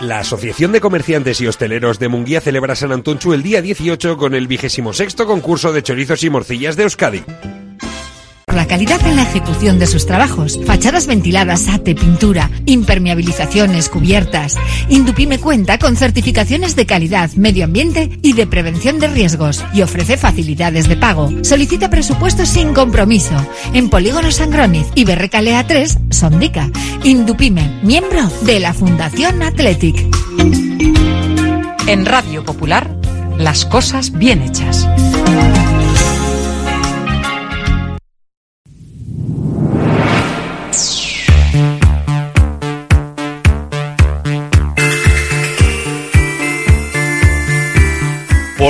La Asociación de Comerciantes y Hosteleros de Munguía celebra San Antonchu el día 18 con el vigésimo sexto concurso de chorizos y morcillas de Euskadi. La calidad en la ejecución de sus trabajos. Fachadas ventiladas, ate, pintura, impermeabilizaciones, cubiertas. Indupime cuenta con certificaciones de calidad, medio ambiente y de prevención de riesgos y ofrece facilidades de pago. Solicita presupuestos sin compromiso. En Polígono Sangroniz y Berrecalea 3, Sondica. Indupime, miembro de la Fundación Athletic. En Radio Popular, las cosas bien hechas.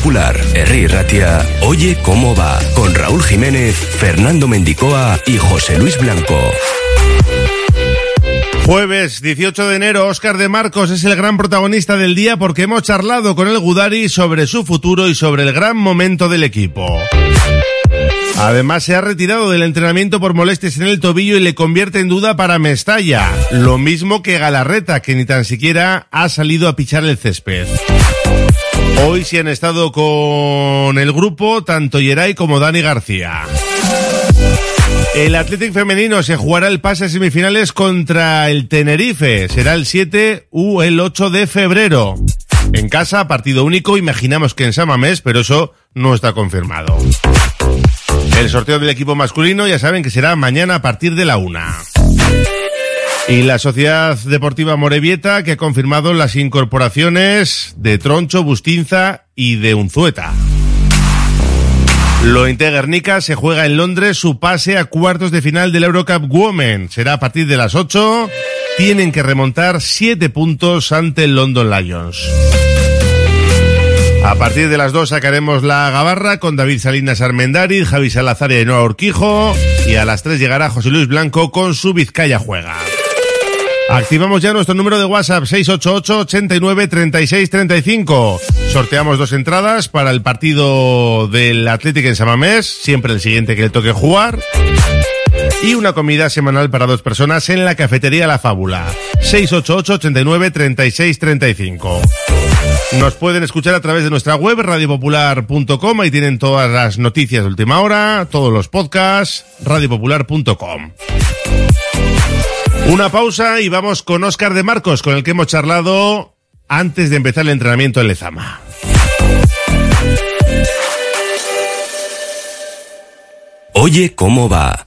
Popular, Herri Ratia, Oye cómo va, con Raúl Jiménez, Fernando Mendicoa y José Luis Blanco. Jueves 18 de enero, Óscar de Marcos es el gran protagonista del día porque hemos charlado con el Gudari sobre su futuro y sobre el gran momento del equipo. Además, se ha retirado del entrenamiento por molestias en el tobillo y le convierte en duda para Mestalla. Lo mismo que Galarreta, que ni tan siquiera ha salido a pichar el césped. Hoy sí han estado con el grupo tanto Yeray como Dani García. El Athletic femenino se jugará el pase a semifinales contra el Tenerife. Será el 7 u el 8 de febrero. En casa, partido único, imaginamos que en Samamés, pero eso no está confirmado. El sorteo del equipo masculino ya saben que será mañana a partir de la una. Y la Sociedad Deportiva Morevieta que ha confirmado las incorporaciones de Troncho, Bustinza y de Unzueta. Lo Guernica se juega en Londres su pase a cuartos de final del Eurocup Women. Será a partir de las 8. Tienen que remontar 7 puntos ante el London Lions. A partir de las 2 sacaremos la gabarra con David Salinas Armendariz, Javi Salazar y Ainhoa Urquijo. Y a las 3 llegará José Luis Blanco con su Vizcaya Juega. Activamos ya nuestro número de WhatsApp 688 89 36 35. Sorteamos dos entradas para el partido del Atlético en Samamés, siempre el siguiente que le toque jugar. Y una comida semanal para dos personas en la cafetería La Fábula. 688 89 36 35. Nos pueden escuchar a través de nuestra web radiopopular.com. Ahí tienen todas las noticias de última hora, todos los podcasts, radiopopular.com. Una pausa y vamos con Óscar de Marcos, con el que hemos charlado antes de empezar el entrenamiento en Lezama. Oye cómo va.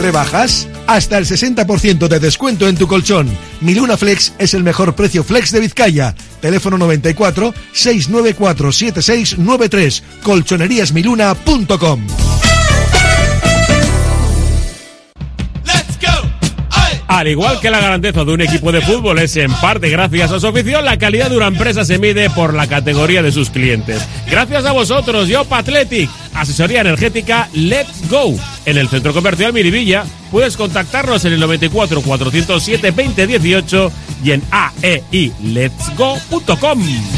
¿Rebajas? Hasta el 60% de descuento en tu colchón. Mi Luna Flex es el mejor precio flex de Vizcaya. Teléfono 94 694 7693. Colchoneríasmiluna.com. Al igual que la garantía de un equipo de fútbol es en parte gracias a su afición, la calidad de una empresa se mide por la categoría de sus clientes. Gracias a vosotros, Yopa Athletic, asesoría energética Let's Go. En el centro comercial Miribilla puedes contactarnos en el 94 407 2018 y en aeiletsgo.com.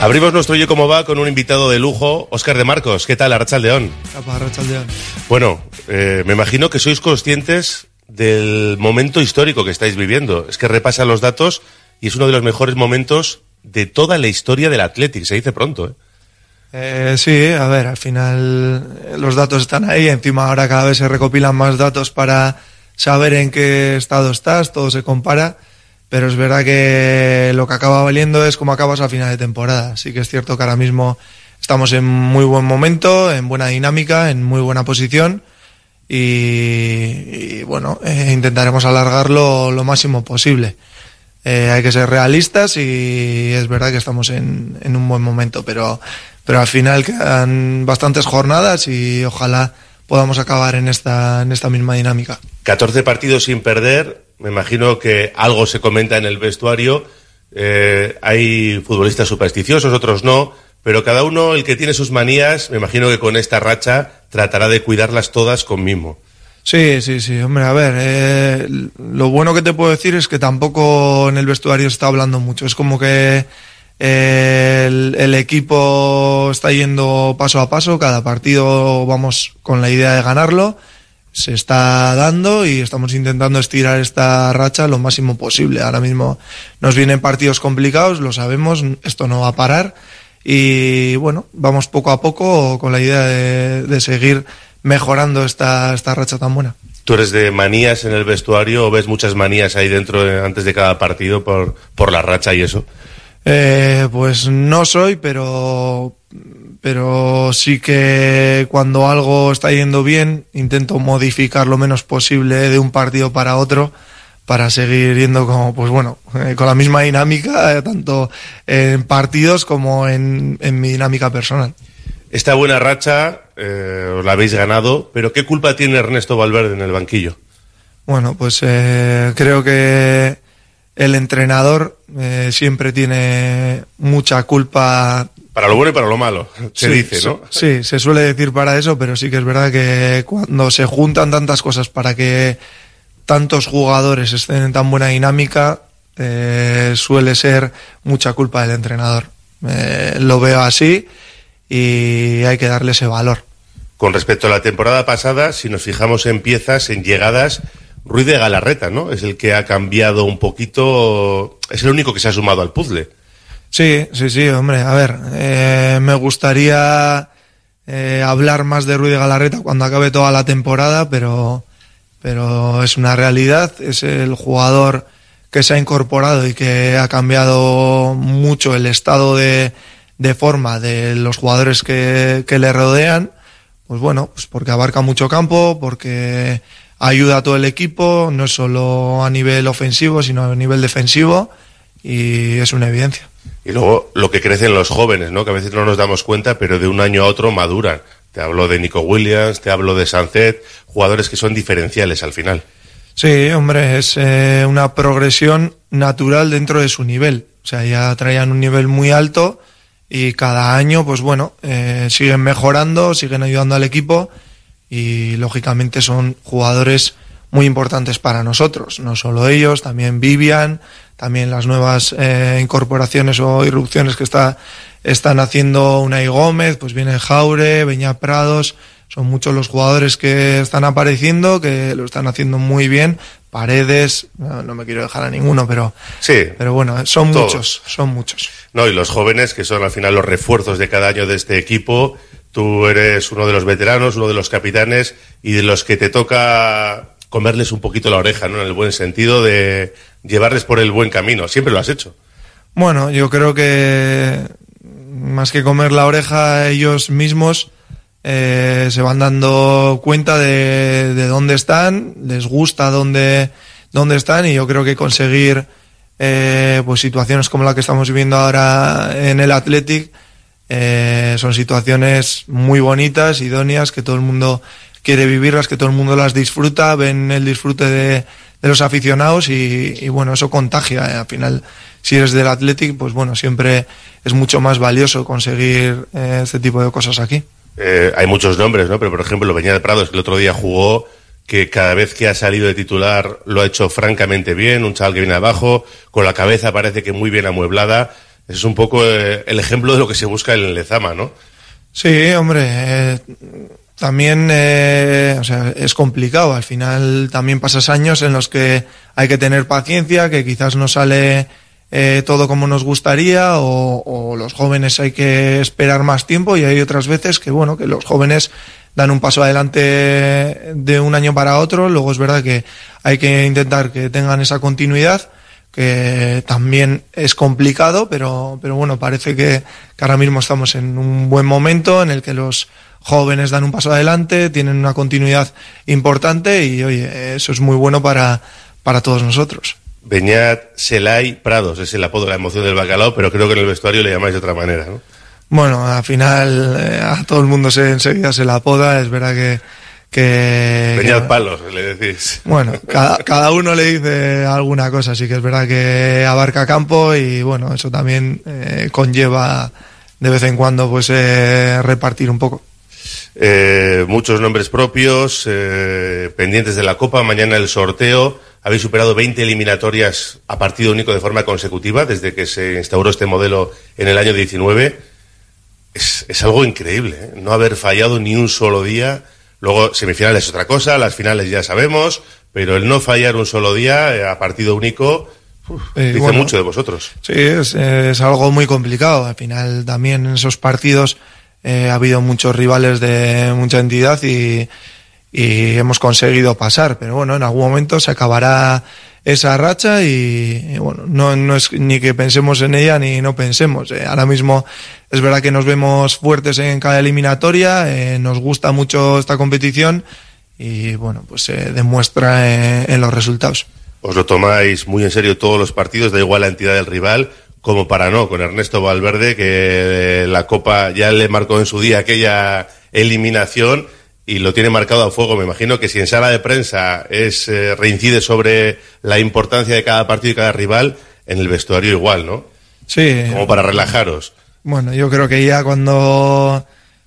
Abrimos nuestro Yo Como Va con un invitado de lujo, Óscar de Marcos. ¿Qué tal, Arracha León? León. Bueno, eh, me imagino que sois conscientes del momento histórico que estáis viviendo. Es que repasa los datos y es uno de los mejores momentos de toda la historia del Athletic. Se dice pronto, ¿eh? Eh, sí, a ver, al final eh, los datos están ahí. Encima ahora cada vez se recopilan más datos para saber en qué estado estás, todo se compara pero es verdad que lo que acaba valiendo es cómo acabas a final de temporada. Sí que es cierto que ahora mismo estamos en muy buen momento, en buena dinámica, en muy buena posición y, bueno, eh, intentaremos alargarlo lo máximo posible. Eh, hay que ser realistas y es verdad que estamos en, en un buen momento, pero, pero al final quedan bastantes jornadas y ojalá podamos acabar en esta, en esta misma dinámica. 14 partidos sin perder, me imagino que algo se comenta en el vestuario. Eh, hay futbolistas supersticiosos, otros no, pero cada uno, el que tiene sus manías, me imagino que con esta racha tratará de cuidarlas todas con mimo. Sí, sí, sí, hombre, a ver, eh, lo bueno que te puedo decir es que tampoco en el vestuario se está hablando mucho, es como que eh, el, el, equipo está yendo paso a paso, cada partido vamos con la idea de ganarlo se está dando y estamos intentando estirar esta racha lo máximo posible. Ahora mismo nos vienen partidos complicados, lo sabemos, esto no va a parar y bueno, vamos poco a poco con la idea de, seguir mejorando esta, esta racha tan buena. ¿Tú eres de manías en el vestuario o ves muchas manías ahí dentro eh, antes de cada partido por, por la racha y eso? Eh, pues no soy, pero pero sí que cuando algo está yendo bien intento modificar lo menos posible de un partido para otro para seguir yendo como pues bueno eh, con la misma dinámica eh, tanto en partidos como en, mi dinámica personal. Esta buena racha eh, la habéis ganado pero qué culpa tiene Ernesto Valverde en el banquillo bueno pues creo que el entrenador siempre tiene mucha culpa para lo bueno y para lo malo, se dice, ¿no? Sí, se suele decir para eso, pero sí que es verdad que cuando se juntan tantas cosas para que tantos jugadores estén en tan buena dinámica, eh, suele ser mucha culpa del entrenador. Eh, lo veo así y hay que darle ese valor. Con respecto a la temporada pasada, si nos fijamos en piezas, en llegadas, Ruiz de Galarreta, ¿no? Es el que ha cambiado un poquito, es el único que se ha sumado al puzzle. Sí, sí, sí, hombre, a ver, eh, me gustaría eh, hablar más de Ruiz de Galarreta cuando acabe toda la temporada, pero, pero es una realidad, es el jugador que se ha incorporado y que ha cambiado mucho el estado de, de forma de los jugadores que, que le rodean, pues bueno, pues porque abarca mucho campo, porque ayuda a todo el equipo, no solo a nivel ofensivo, sino a nivel defensivo, y es una evidencia. Y luego lo que crecen los jóvenes, ¿no? Que a veces no nos damos cuenta, pero de un año a otro maduran. Te hablo de Nico Williams, te hablo de Sancet, jugadores que son diferenciales al final. Sí, hombre, es eh, una progresión natural dentro de su nivel. O sea, ya traían un nivel muy alto y cada año, pues bueno, eh, siguen mejorando, siguen ayudando al equipo y lógicamente son jugadores muy importantes para nosotros. No solo ellos, también Vivian, también las nuevas eh, incorporaciones o irrupciones que está, están haciendo Unai Gómez, pues viene Jaure, Beña Prados, son muchos los jugadores que están apareciendo, que lo están haciendo muy bien. Paredes, no, no me quiero dejar a ninguno, pero, Sí. pero bueno, son Todos. muchos, son muchos. No, y los jóvenes, que son al final los refuerzos de cada año de este equipo. Tú eres uno de los veteranos, uno de los capitanes y de los que te toca comerles un poquito la oreja, ¿no? En el buen sentido de llevarles por el buen camino. Siempre lo has hecho. Bueno, yo creo que más que comer la oreja ellos mismos eh, se van dando cuenta de, de dónde están, les gusta dónde, dónde están y yo creo que conseguir eh, pues situaciones como la que estamos viviendo ahora en el Athletic eh, son situaciones muy bonitas, idóneas, que todo el mundo quiere vivirlas, que todo el mundo las disfruta, ven el disfrute de, de los aficionados y, y, bueno, eso contagia. eh. Al final, si eres del Athletic, pues bueno, siempre es mucho más valioso conseguir eh, este tipo de cosas aquí. Eh, hay muchos nombres, ¿no? Pero por ejemplo, Beñat Prados, que el otro día jugó, que cada vez que ha salido de titular lo ha hecho francamente bien, un chaval que viene abajo, con la cabeza parece que muy bien amueblada. Es un poco el ejemplo de lo que se busca en el Lezama, ¿no? Sí, hombre, eh, también eh, o sea, es complicado. Al final también pasas años en los que hay que tener paciencia, que quizás no sale eh, todo como nos gustaría o, o los jóvenes hay que esperar más tiempo y hay otras veces que, bueno, que los jóvenes dan un paso adelante de un año para otro. Luego es verdad que hay que intentar que tengan esa continuidad que también es complicado, pero, pero bueno, parece que, que ahora mismo estamos en un buen momento en el que los jóvenes dan un paso adelante, tienen una continuidad importante y oye, eso es muy bueno para, para todos nosotros. Beñat Selay Prados es el apodo de la emoción del bacalao, pero creo que en el vestuario le llamáis de otra manera, ¿no? Bueno, al final eh, a todo el mundo se enseguida se la apoda, es verdad que... que Beñat que- Palos, le decís. Bueno, cada, cada uno le dice alguna cosa, así que es verdad que abarca campo y bueno, eso también eh, conlleva de vez en cuando pues eh, repartir un poco. Eh, muchos nombres propios, eh, pendientes de la Copa, mañana el sorteo. Habéis superado 20 eliminatorias a partido único de forma consecutiva desde que se instauró este modelo en el año 19. Es, es algo increíble, ¿eh? no haber fallado ni un solo día. Luego, semifinales es otra cosa, las finales ya sabemos, pero el no fallar un solo día a partido único uf, Eh, dice bueno, mucho de vosotros. Sí, es, es algo muy complicado. Al final también en esos partidos eh, ha habido muchos rivales de mucha entidad y, hemos conseguido pasar. Pero bueno, en algún momento se acabará esa racha y, bueno, no, es ni que pensemos en ella ni no pensemos. Eh, ahora mismo es verdad que nos vemos fuertes en cada eliminatoria, eh, nos gusta mucho esta competición y bueno, pues se demuestra en los resultados. Os lo tomáis muy en serio todos los partidos, da igual la entidad del rival, como para no, con Ernesto Valverde, que eh, la Copa ya le marcó en su día aquella eliminación y lo tiene marcado a fuego. Me imagino que si en sala de prensa es eh, reincide sobre la importancia de cada partido y cada rival, en el vestuario igual, ¿no? Sí. Como para relajaros. Bueno, yo creo que ya cuando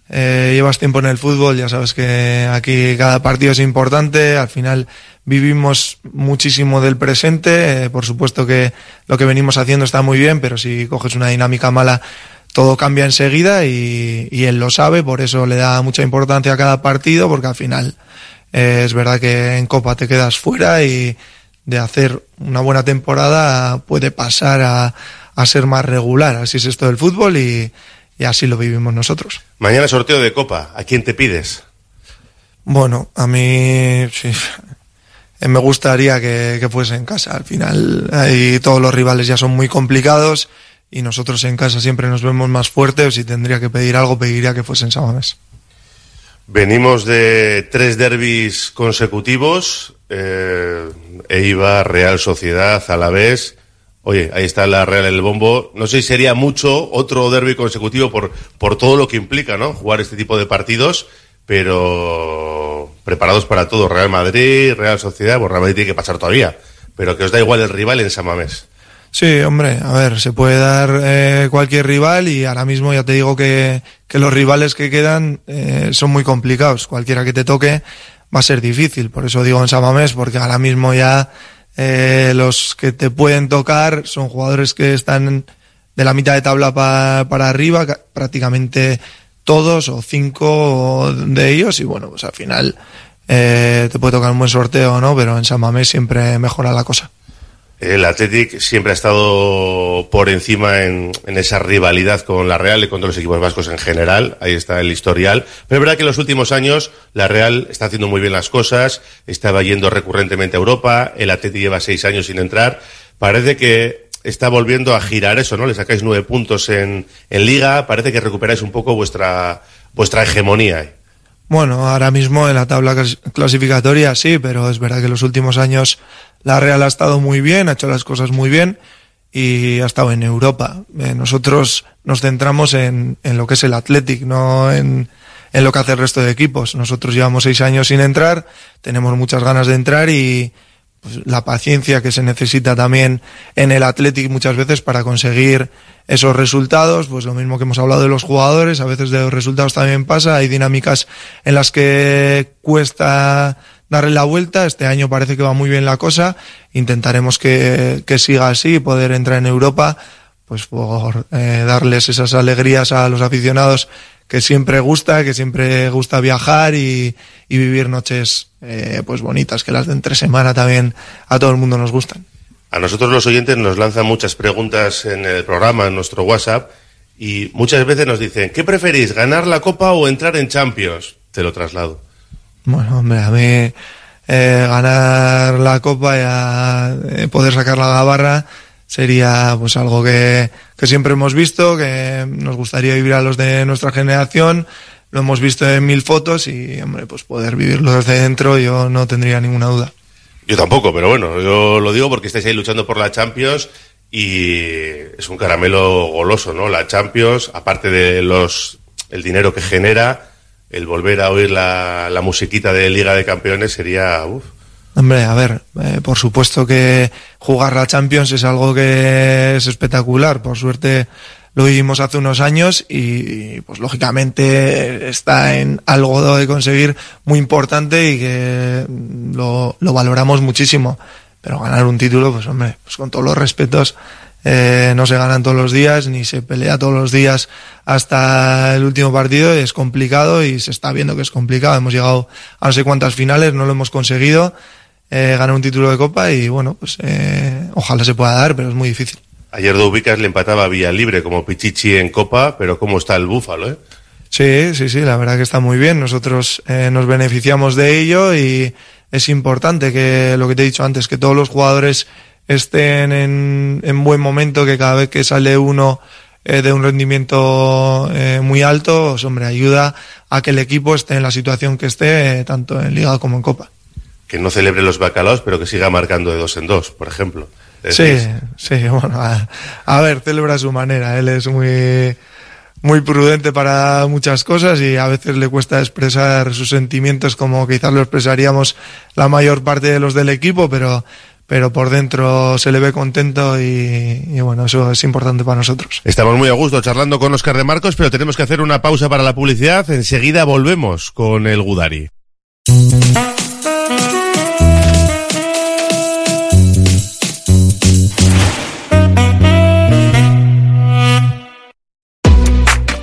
eh, llevas tiempo en el fútbol, ya sabes que aquí cada partido es importante, al final vivimos muchísimo del presente. Eh, por supuesto que lo que venimos haciendo está muy bien, pero si coges una dinámica mala, todo cambia enseguida y, y él lo sabe, por eso le da mucha importancia a cada partido, porque al final eh, es verdad que en Copa te quedas fuera y de hacer una buena temporada puede pasar a, a ser más regular. Así es esto del fútbol y, y así lo vivimos nosotros. Mañana sorteo de Copa. ¿A quién te pides? Bueno, a mí sí, me gustaría que, que, fuese en casa. Al final, ahí todos los rivales ya son muy complicados y nosotros en casa siempre nos vemos más fuertes. Si tendría que pedir algo, pediría que fuese en. Venimos de tres derbis consecutivos. Eh, Real Sociedad, Alavés. Oye, ahí está la Real el bombo. No sé si sería mucho otro derby consecutivo por, por todo lo que implica, ¿no? Jugar este tipo de partidos, pero preparados para todo. Real Madrid, Real Sociedad, pues Real Madrid tiene que pasar todavía. Pero que os da igual el rival en Samamés. Sí, hombre, a ver, se puede dar eh, cualquier rival y ahora mismo ya te digo que, que los rivales que quedan eh, son muy complicados. Cualquiera que te toque va a ser difícil. Por eso digo en Samamés, porque ahora mismo ya eh, los que te pueden tocar son jugadores que están de la mitad de tabla pa, para arriba, prácticamente todos o cinco de ellos y bueno, pues al final eh, te puede tocar un buen sorteo, ¿no? Pero en Samamés siempre mejora la cosa. El Athletic siempre ha estado por encima en, en, esa rivalidad con la Real y con los equipos vascos en general. Ahí está el historial. Pero es verdad que en los últimos años la Real está haciendo muy bien las cosas, estaba yendo recurrentemente a Europa, el Athletic lleva seis años sin entrar. Parece que está volviendo a girar eso, ¿no? Le sacáis nueve puntos en, en Liga, parece que recuperáis un poco vuestra, vuestra hegemonía. Bueno, ahora mismo en la tabla clasificatoria sí, pero es verdad que en los últimos años la Real ha estado muy bien, ha hecho las cosas muy bien y ha estado en Europa. Eh, nosotros nos centramos en, en, lo que es el Athletic, no en, en, lo que hace el resto de equipos. Nosotros llevamos seis años sin entrar, tenemos muchas ganas de entrar y pues, la paciencia que se necesita también en el Athletic muchas veces para conseguir esos resultados, pues lo mismo que hemos hablado de los jugadores, a veces de los resultados también pasa, hay dinámicas en las que cuesta darle la vuelta. Este año parece que va muy bien la cosa. Intentaremos que, que siga así poder entrar en Europa, pues por eh, darles esas alegrías a los aficionados que siempre gusta, que siempre gusta viajar y, y vivir noches eh, pues bonitas, que las de entre semana también a todo el mundo nos gustan. A nosotros los oyentes nos lanzan muchas preguntas en el programa, en nuestro WhatsApp, y muchas veces nos dicen, ¿qué preferís, ganar la Copa o entrar en Champions? Te lo traslado. Bueno, hombre, a mí eh, ganar la copa y a, eh, poder sacar la gabarra sería pues algo que, que, siempre hemos visto, que nos gustaría vivir a los de nuestra generación, lo hemos visto en mil fotos y, hombre, pues poder vivirlo desde dentro yo no tendría ninguna duda. Yo tampoco, pero bueno, yo lo digo porque estáis ahí luchando por la Champions y es un caramelo goloso, ¿no? La Champions, aparte de los el dinero que genera, el volver a oír la, la musiquita de Liga de Campeones sería... Uf. Hombre, a ver, eh, por supuesto que jugar la Champions es algo que es espectacular. Por suerte lo vivimos hace unos años y, pues lógicamente está en algo de conseguir muy importante y que lo, lo valoramos muchísimo. Pero ganar un título, pues hombre, pues con todos los respetos, eh, no se ganan todos los días, ni se pelea todos los días hasta el último partido, es complicado y se está viendo que es complicado. Hemos llegado a no sé cuántas finales, no lo hemos conseguido, eh, ganar un título de copa y bueno, pues eh, ojalá se pueda dar, pero es muy difícil. Ayer Dubicas le empataba vía libre como Pichichi en copa, pero ¿cómo está el Búfalo, eh? Sí, sí, sí, la verdad que está muy bien. Nosotros eh, nos beneficiamos de ello y es importante que lo que te he dicho antes, que todos los jugadores estén en, en buen momento, que cada vez que sale uno eh, de un rendimiento eh, muy alto, pues, hombre, ayuda a que el equipo esté en la situación que esté, eh, tanto en Liga como en Copa. Que no celebre los bacalaos, pero que siga marcando de dos en dos, por ejemplo. Sí, sí, bueno, a, a, ver, celebra a su manera. Él es muy, muy prudente para muchas cosas y a veces le cuesta expresar sus sentimientos como quizás lo expresaríamos la mayor parte de los del equipo, pero pero por dentro se le ve contento y, y, bueno, eso es importante para nosotros. Estamos muy a gusto charlando con Oscar de Marcos, pero tenemos que hacer una pausa para la publicidad. Enseguida volvemos con el Gudari.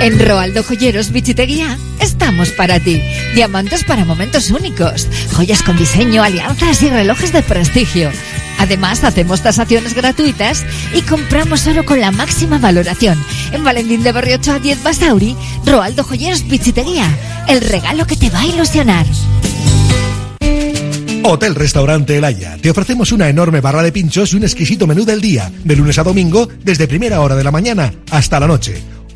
En Roaldo Joyeros Bichiteguía estamos para ti. Diamantes para momentos únicos, joyas con diseño, alianzas y relojes de prestigio. Además, hacemos tasaciones gratuitas y compramos oro con la máxima valoración. En Valentín de Barriocho a 10 Basauri, Roaldo Joyeros Bichiteguía. El regalo que te va a ilusionar. Hotel Restaurante El Haya. Te ofrecemos una enorme barra de pinchos y un exquisito menú del día, de lunes a domingo, desde primera hora de la mañana hasta la noche.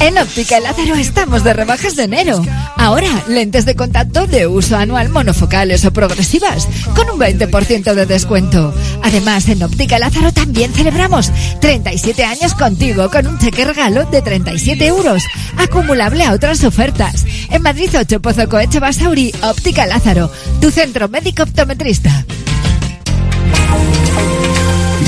En Óptica Lázaro estamos de rebajas de enero. Ahora, lentes de contacto de uso anual monofocales o progresivas, con un 20% de descuento. Además, en Óptica Lázaro también celebramos 37 años contigo con un cheque regalo de 37 euros, acumulable a otras ofertas. En Madrid 8 Pozo Coeche Basauri, Óptica Lázaro, tu centro médico optometrista.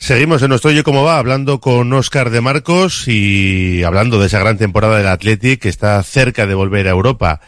Seguimos en nuestro Oye Cómo Va, hablando con Óscar de Marcos y hablando de esa gran temporada del Athletic que está cerca de volver a Europa.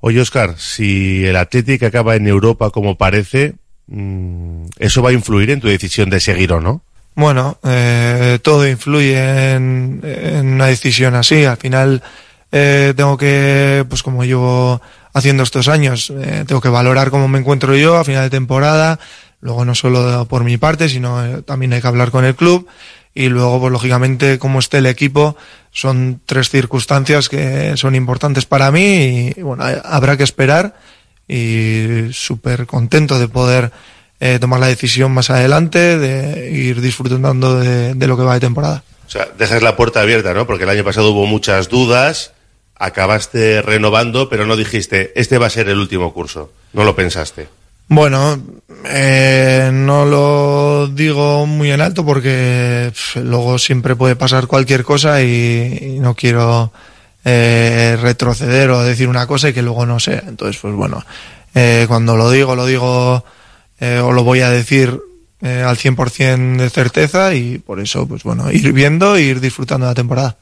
Oye, Óscar, si el Athletic acaba en Europa como parece, mm, ¿eso va a influir en tu decisión de seguir o no? Bueno, eh, todo influye en, una decisión así. Al final eh, tengo que, pues como llevo haciendo estos años, eh, tengo que valorar cómo me encuentro yo a final de temporada. Luego no solo por mi parte, sino eh, también hay que hablar con el club. Y luego, pues lógicamente, cómo esté el equipo, son tres circunstancias que son importantes para mí y bueno, habrá que esperar y súper contento de poder eh, tomar la decisión más adelante, de ir disfrutando de, de lo que va de temporada. O sea, dejas la puerta abierta, ¿no? Porque el año pasado hubo muchas dudas, acabaste renovando, pero no dijiste, este va a ser el último curso. No lo pensaste. Bueno, eh, no lo digo muy en alto porque luego siempre puede pasar cualquier cosa y, y no quiero eh, retroceder o decir una cosa y que luego no sea. Entonces, pues bueno, eh, cuando lo digo, lo digo eh, o lo voy a decir eh, al 100% de certeza y por eso, pues bueno, ir viendo e ir disfrutando de la temporada.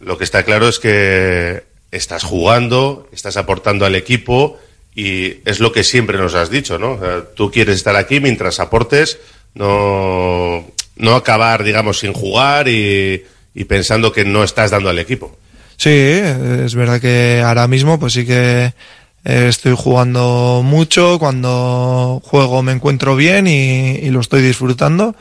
Lo que está claro es que estás jugando, estás aportando al equipo y es lo que siempre nos has dicho, ¿no? O tú quieres estar aquí mientras aportes, no, no acabar, digamos, sin jugar y, y pensando que no estás dando al equipo. Sí, es verdad que ahora mismo pues sí que eh, estoy jugando mucho, cuando juego me encuentro bien y, y lo estoy disfrutando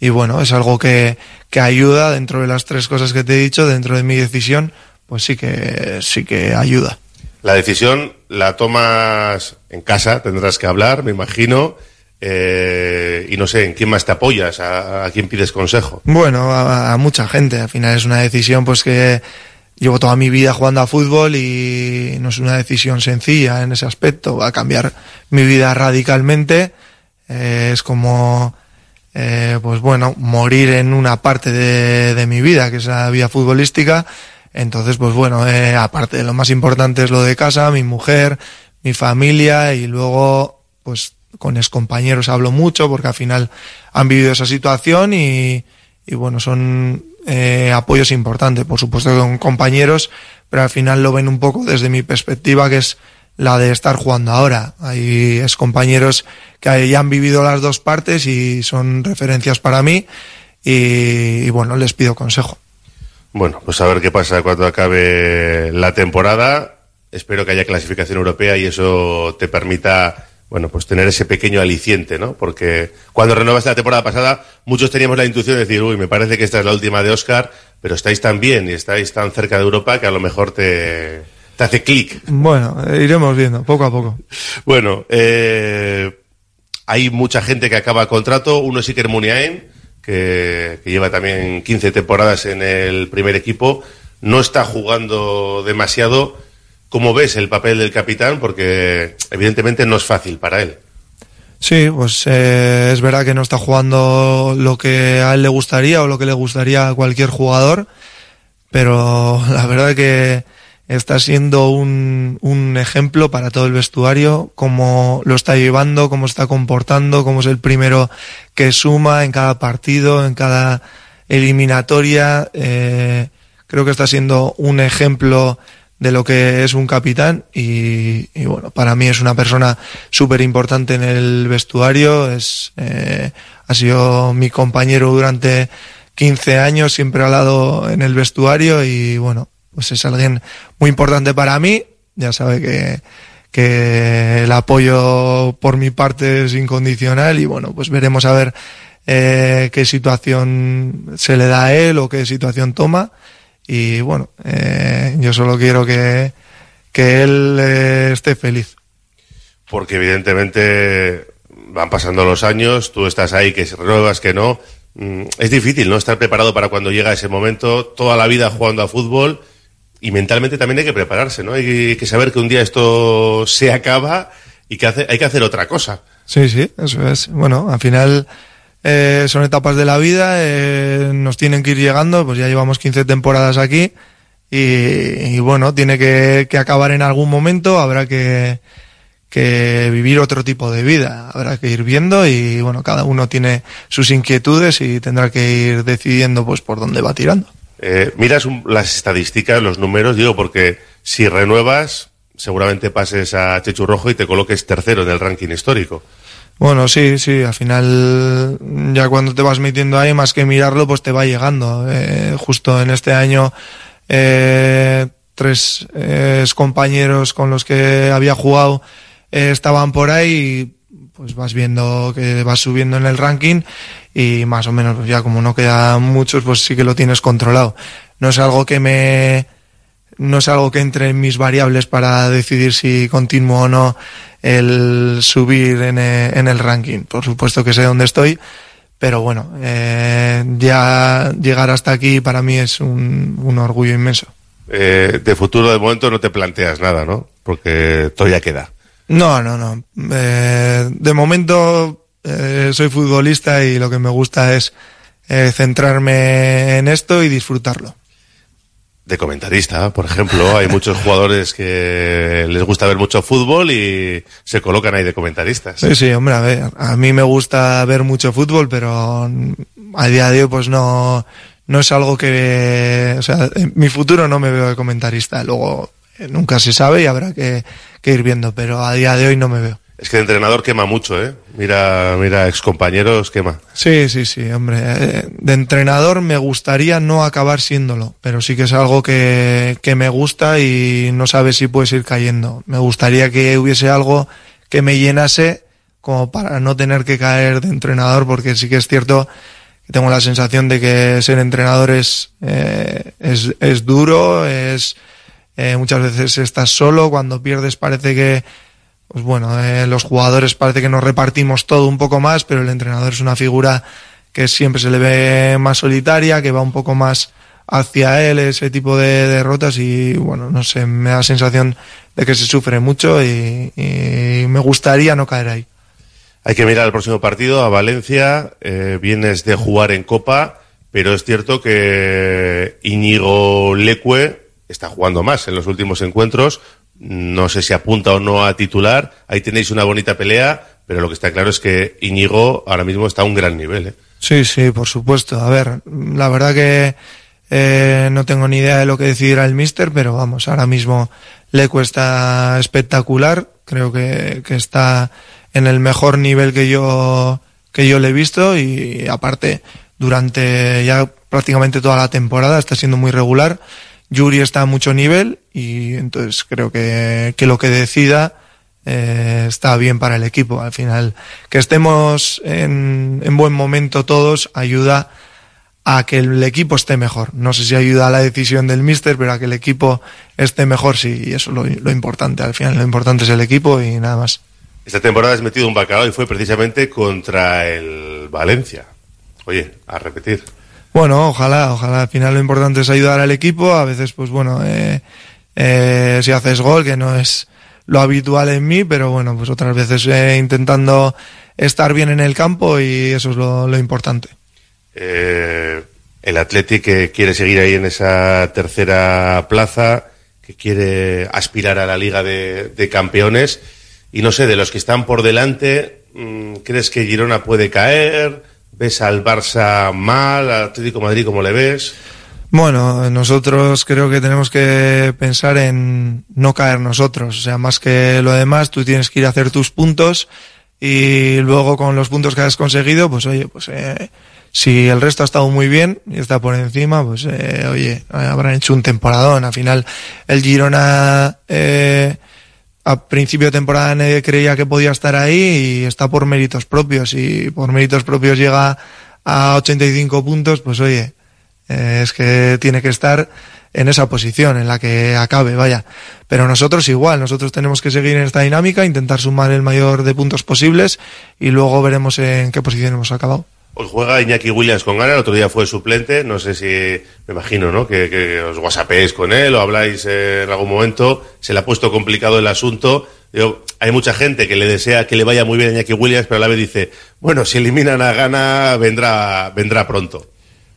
y bueno, es algo que, que ayuda dentro de las tres cosas que te he dicho, dentro de mi decisión, pues sí que, sí que ayuda. La decisión la tomas en casa, tendrás que hablar, me imagino. eh, y no sé, ¿en quién más te apoyas? ¿A, quién pides consejo? Bueno, a, a mucha gente. Al final es una decisión pues que llevo toda mi vida jugando a fútbol y no es una decisión sencilla en ese aspecto. Va a cambiar mi vida radicalmente. Eh, es como, eh, pues bueno, morir en una parte de, de mi vida, que es la vida futbolística. Entonces, pues bueno, eh, aparte de lo más importante es lo de casa, mi mujer, mi familia y luego, pues con excompañeros hablo mucho porque al final han vivido esa situación y, y bueno, son eh, apoyos importantes, por supuesto con compañeros, pero al final lo ven un poco desde mi perspectiva que es la de estar jugando ahora. Hay compañeros que ya han vivido las dos partes y son referencias para mí y, y bueno, les pido consejo. Bueno, pues a ver qué pasa cuando acabe la temporada. Espero que haya clasificación europea y eso te permita, bueno, pues tener ese pequeño aliciente, ¿no? Porque cuando renuevas la temporada pasada, muchos teníamos la intuición de decir, uy, me parece que esta es la última de Oscar, pero estáis tan bien y estáis tan cerca de Europa que a lo mejor te, te hace clic. Bueno, eh, iremos viendo, poco a poco. Bueno, eh, hay mucha gente que acaba contrato. Uno es Iker Muniain, que, lleva también 15 temporadas en el primer equipo. No está jugando demasiado. ¿Cómo ves el papel del capitán? Porque evidentemente no es fácil para él. Sí, pues eh, es verdad que no está jugando lo que a él le gustaría o lo que le gustaría a cualquier jugador, pero la verdad que está siendo un, un ejemplo para todo el vestuario, cómo lo está llevando, cómo está comportando, cómo es el primero que suma en cada partido, en cada eliminatoria. Eh, creo que está siendo un ejemplo de lo que es un capitán y, y bueno, para mí es una persona súper importante en el vestuario, es, eh, ha sido mi compañero durante 15 años, siempre al lado en el vestuario y bueno, pues es alguien muy importante para mí, ya sabe que, que el apoyo por mi parte es incondicional y bueno, pues veremos a ver eh, qué situación se le da a él o qué situación toma y bueno, eh, yo solo quiero que, que él eh, esté feliz. Porque evidentemente van pasando los años, tú estás ahí, que renuevas, que no. Mm, Es difícil, ¿no? Estar preparado para cuando llega ese momento, toda la vida jugando a fútbol y mentalmente también hay que prepararse, ¿no? Hay que saber que un día esto se acaba y que hace- hay que hacer otra cosa. Sí, sí, eso es. Bueno, al final eh, son etapas de la vida, eh, nos tienen que ir llegando, pues ya llevamos 15 temporadas aquí y, bueno, tiene que, que acabar en algún momento, habrá que, que vivir otro tipo de vida, habrá que ir viendo y bueno, cada uno tiene sus inquietudes y tendrá que ir decidiendo pues por dónde va tirando. Eh, miras un- las estadísticas, los números, digo, porque si renuevas, seguramente pases a Chechu Rojo y te coloques tercero en el ranking histórico. Bueno, sí, sí, al final ya cuando te vas metiendo ahí, más que mirarlo, pues te va llegando. Eh, justo en este año, eh, tres eh, compañeros con los que había jugado eh, estaban por ahí pues vas viendo que vas subiendo en el ranking y más o menos pues ya como no quedan muchos, pues sí que lo tienes controlado. No es algo que me no es algo que entre en mis variables para decidir si continúo o no el subir en, eh, en el ranking. Por supuesto que sé dónde estoy, pero bueno, eh, ya llegar hasta aquí para mí es un, un orgullo inmenso. Eh, de futuro, de momento, no te planteas nada, ¿no? Porque todavía queda. No, no, no. Eh, de momento eh, soy futbolista y lo que me gusta es eh, centrarme en esto y disfrutarlo. De comentarista, por ejemplo, hay muchos jugadores que les gusta ver mucho fútbol y se colocan ahí de comentaristas. Sí, sí, hombre, a ver, a mí me gusta ver mucho fútbol, pero a día de hoy pues no, no es algo que, o sea, en mi futuro no me veo de comentarista, luego eh, nunca se sabe y habrá que, que ir viendo, pero a día de hoy no me veo. Es que de entrenador quema mucho, ¿eh? Mira, mira, excompañeros quema. Sí, sí, sí, hombre. eh, De entrenador me gustaría no acabar siéndolo, pero sí que es algo que, que me gusta y no sabes si puedes ir cayendo. Me gustaría que hubiese algo que me llenase como para no tener que caer de entrenador, porque sí que es cierto que tengo la sensación de que ser entrenador es, eh, es, es duro, es, eh, muchas veces estás solo, cuando pierdes parece que pues bueno, eh, los jugadores parece que nos repartimos todo un poco más, pero el entrenador es una figura que siempre se le ve más solitaria, que va un poco más hacia él ese tipo de derrotas y bueno, no sé, me da la sensación de que se sufre mucho y, me gustaría no caer ahí. Hay que mirar el próximo partido a Valencia. eh, vienes de jugar en Copa, pero es cierto que Íñigo Lecue está jugando más en los últimos encuentros. No sé si apunta o no a titular. Ahí tenéis una bonita pelea, pero lo que está claro es que Íñigo ahora mismo está a un gran nivel. ¿eh? Sí, sí, por supuesto. A ver, la verdad que eh, no tengo ni idea de lo que decidirá el Mister, pero vamos, ahora mismo Leco está espectacular. Creo que, que está en el mejor nivel que yo, que yo le he visto y aparte durante ya prácticamente toda la temporada está siendo muy regular. Yuri está a mucho nivel y entonces creo que, que lo que decida eh, está bien para el equipo. Al final, que estemos en, en buen momento todos ayuda a que el equipo esté mejor. No sé si ayuda a la decisión del míster, pero a que el equipo esté mejor, sí, y eso es lo, lo importante. Al final, lo importante es el equipo y nada más. Esta temporada has metido un bacalao y fue precisamente contra el Valencia. Oye, a repetir. Bueno, ojalá, ojalá. Al final lo importante es ayudar al equipo. A veces, pues bueno, eh, eh, si haces gol, que no es lo habitual en mí, pero bueno, pues otras veces eh, intentando estar bien en el campo y eso es lo, importante. Eh, el Athletic quiere seguir ahí en esa tercera plaza, que quiere aspirar a la Liga de, de Campeones. Y no sé, de los que están por delante, mm, ¿crees que Girona puede caer? ¿Ves al Barça mal? ¿Al Atlético Madrid cómo le ves? Bueno, nosotros creo que tenemos que pensar en no caer nosotros. O sea, más que lo demás, tú tienes que ir a hacer tus puntos y luego con los puntos que has conseguido, pues oye, pues eh, si el resto ha estado muy bien y está por encima, pues eh, oye, habrán hecho un temporadón. Al final, el Girona eh, a principio de temporada nadie creía que podía estar ahí y está por méritos propios. Y por méritos propios llega a 85 puntos, pues oye, eh, es que tiene que estar en esa posición en la que acabe, vaya. Pero nosotros igual, nosotros tenemos que seguir en esta dinámica, intentar sumar el mayor de puntos posibles y luego veremos en qué posición hemos acabado. Os juega Iñaki Williams con gana, el otro día fue suplente, no sé si, me imagino, ¿no? Que, os whatsappeéis con él o habláis eh, en algún momento, se le ha puesto complicado el asunto. Yo, hay mucha gente que le desea que le vaya muy bien a Iñaki Williams, pero a la vez dice, bueno, si eliminan a gana, vendrá, vendrá pronto.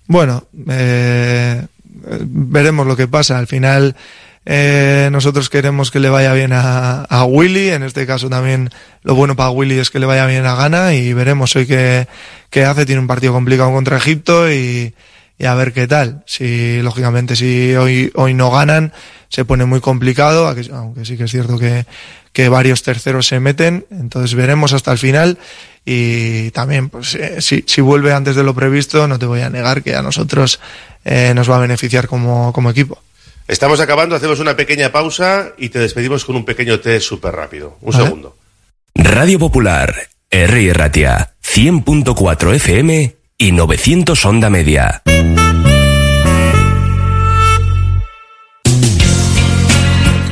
Bueno, eh, veremos lo que pasa. Al final, eh, nosotros queremos que le vaya bien a, a, Willy. En este caso también lo bueno para Willy es que le vaya bien a Gana y veremos hoy qué, qué hace. Tiene un partido complicado contra Egipto y, y, a ver qué tal. Si, lógicamente, si hoy, hoy no ganan, se pone muy complicado, aunque sí que es cierto que, que varios terceros se meten. Entonces veremos hasta el final y también pues eh, si, si, vuelve antes de lo previsto no te voy a negar que a nosotros eh, nos va a beneficiar como, como, equipo. Estamos acabando, hacemos una pequeña pausa y te despedimos con un pequeño test súper rápido. Un segundo. Radio Popular, R. Ratia, 100.4 FM y 900 Onda Media.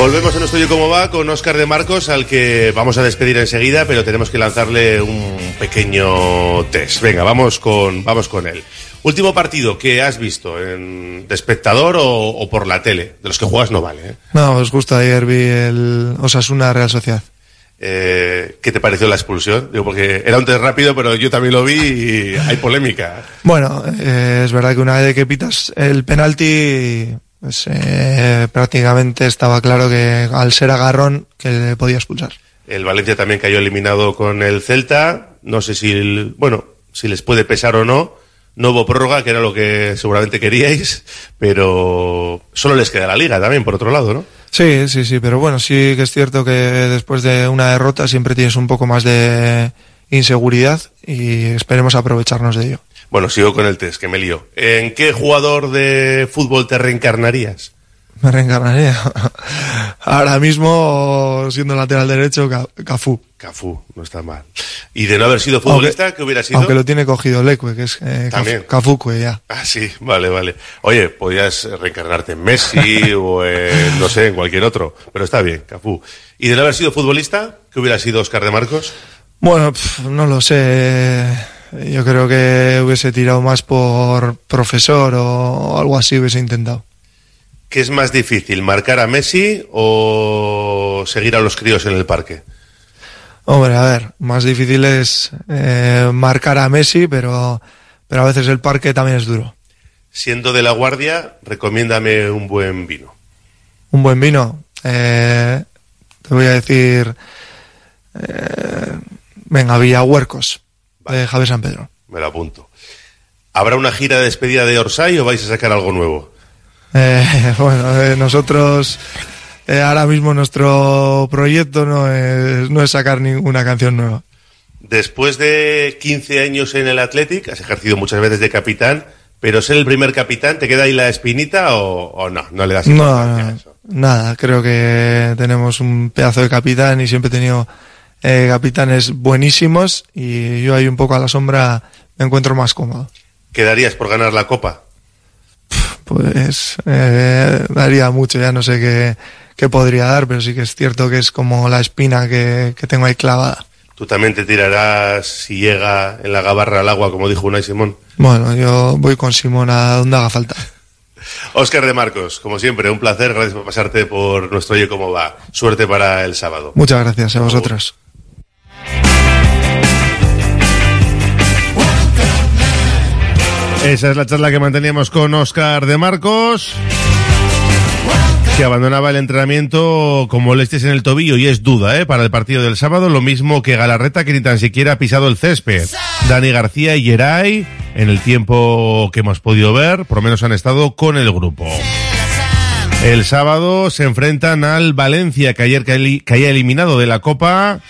Volvemos a nuestro Yo Cómo Va con Óscar de Marcos, al que vamos a despedir enseguida, pero tenemos que lanzarle un pequeño test. Venga, vamos con, vamos con él. Último partido que has visto, en, de espectador o, o por la tele. De los que juegas no vale. ¿eh? No, os gusta ayer vi el Osasuna Real Sociedad. Eh, ¿Qué te pareció la expulsión? Digo, porque era un test rápido, pero yo también lo vi y hay polémica. Bueno, eh, es verdad que una vez que pitas el penalti, pues eh, prácticamente estaba claro que al ser agarrón que le podía expulsar. El Valencia también cayó eliminado con el Celta. No sé si, el- bueno, si les puede pesar o no. No hubo prórroga, que era lo que seguramente queríais, pero solo les queda la liga también, por otro lado, ¿no? Sí, sí, sí, pero bueno, sí que es cierto que después de una derrota siempre tienes un poco más de inseguridad y esperemos aprovecharnos de ello. Bueno, sigo con el test, que me lío. ¿En qué jugador de fútbol te reencarnarías? Me reencarnaría. Ahora mismo, siendo lateral derecho, Ca- Cafú. Cafú, no está mal. ¿Y de no haber sido futbolista, qué hubiera sido? Aunque lo tiene cogido Leque, que es eh, Caf- También. Cafúcue ya. Ah, sí, vale, vale. Oye, podías reencarnarte en Messi o en, no sé, en cualquier otro, pero está bien, Cafú. ¿Y de no haber sido futbolista, qué hubiera sido Oscar de Marcos? Bueno, no lo sé. Yo creo que hubiese tirado más por profesor o algo así hubiese intentado. ¿Qué es más difícil, marcar a Messi o seguir a los críos en el parque? Hombre, a ver, más difícil es eh, marcar a Messi, pero, pero a veces el parque también es duro. Siendo de la guardia, recomiéndame un buen vino. Un buen vino. eh, te voy a decir. eh, venga, Villahuercos, de Javier San Pedro. Me lo apunto. ¿Habrá una gira de despedida de Orsay o vais a sacar algo nuevo? Eh, bueno, eh, nosotros. eh, ahora mismo nuestro proyecto no es, no es sacar ninguna canción nueva. Después de 15 años en el Athletic, has ejercido muchas veces de capitán, pero ser el primer capitán, ¿te queda ahí la espinita o, o no? No le das no, nada, creo que tenemos un pedazo de capitán y siempre he tenido eh, capitanes buenísimos y yo ahí un poco a la sombra me encuentro más cómodo. ¿Quedarías por ganar la copa? Pues eh, daría mucho, ya no sé qué, qué podría dar, pero sí que es cierto que es como la espina que, que tengo ahí clavada. ¿Tú también te tirarás si llega en la gabarra al agua, como dijo Unai Simón? Bueno, yo voy con Simón a donde haga falta. Óscar de Marcos, como siempre, un placer. Gracias por pasarte por nuestro Oye Cómo Va. Suerte para el sábado. Muchas gracias a vosotros. Esa es la charla que manteníamos con Oscar de Marcos, que abandonaba el entrenamiento con molestias en el tobillo y es duda ¿eh? para el partido del sábado, lo mismo que Galarreta que ni tan siquiera ha pisado el césped. Dani García y Geray, en el tiempo que hemos podido ver, por lo menos han estado con el grupo. El sábado se enfrentan al Valencia, que ayer caí- caía eliminado de la Copa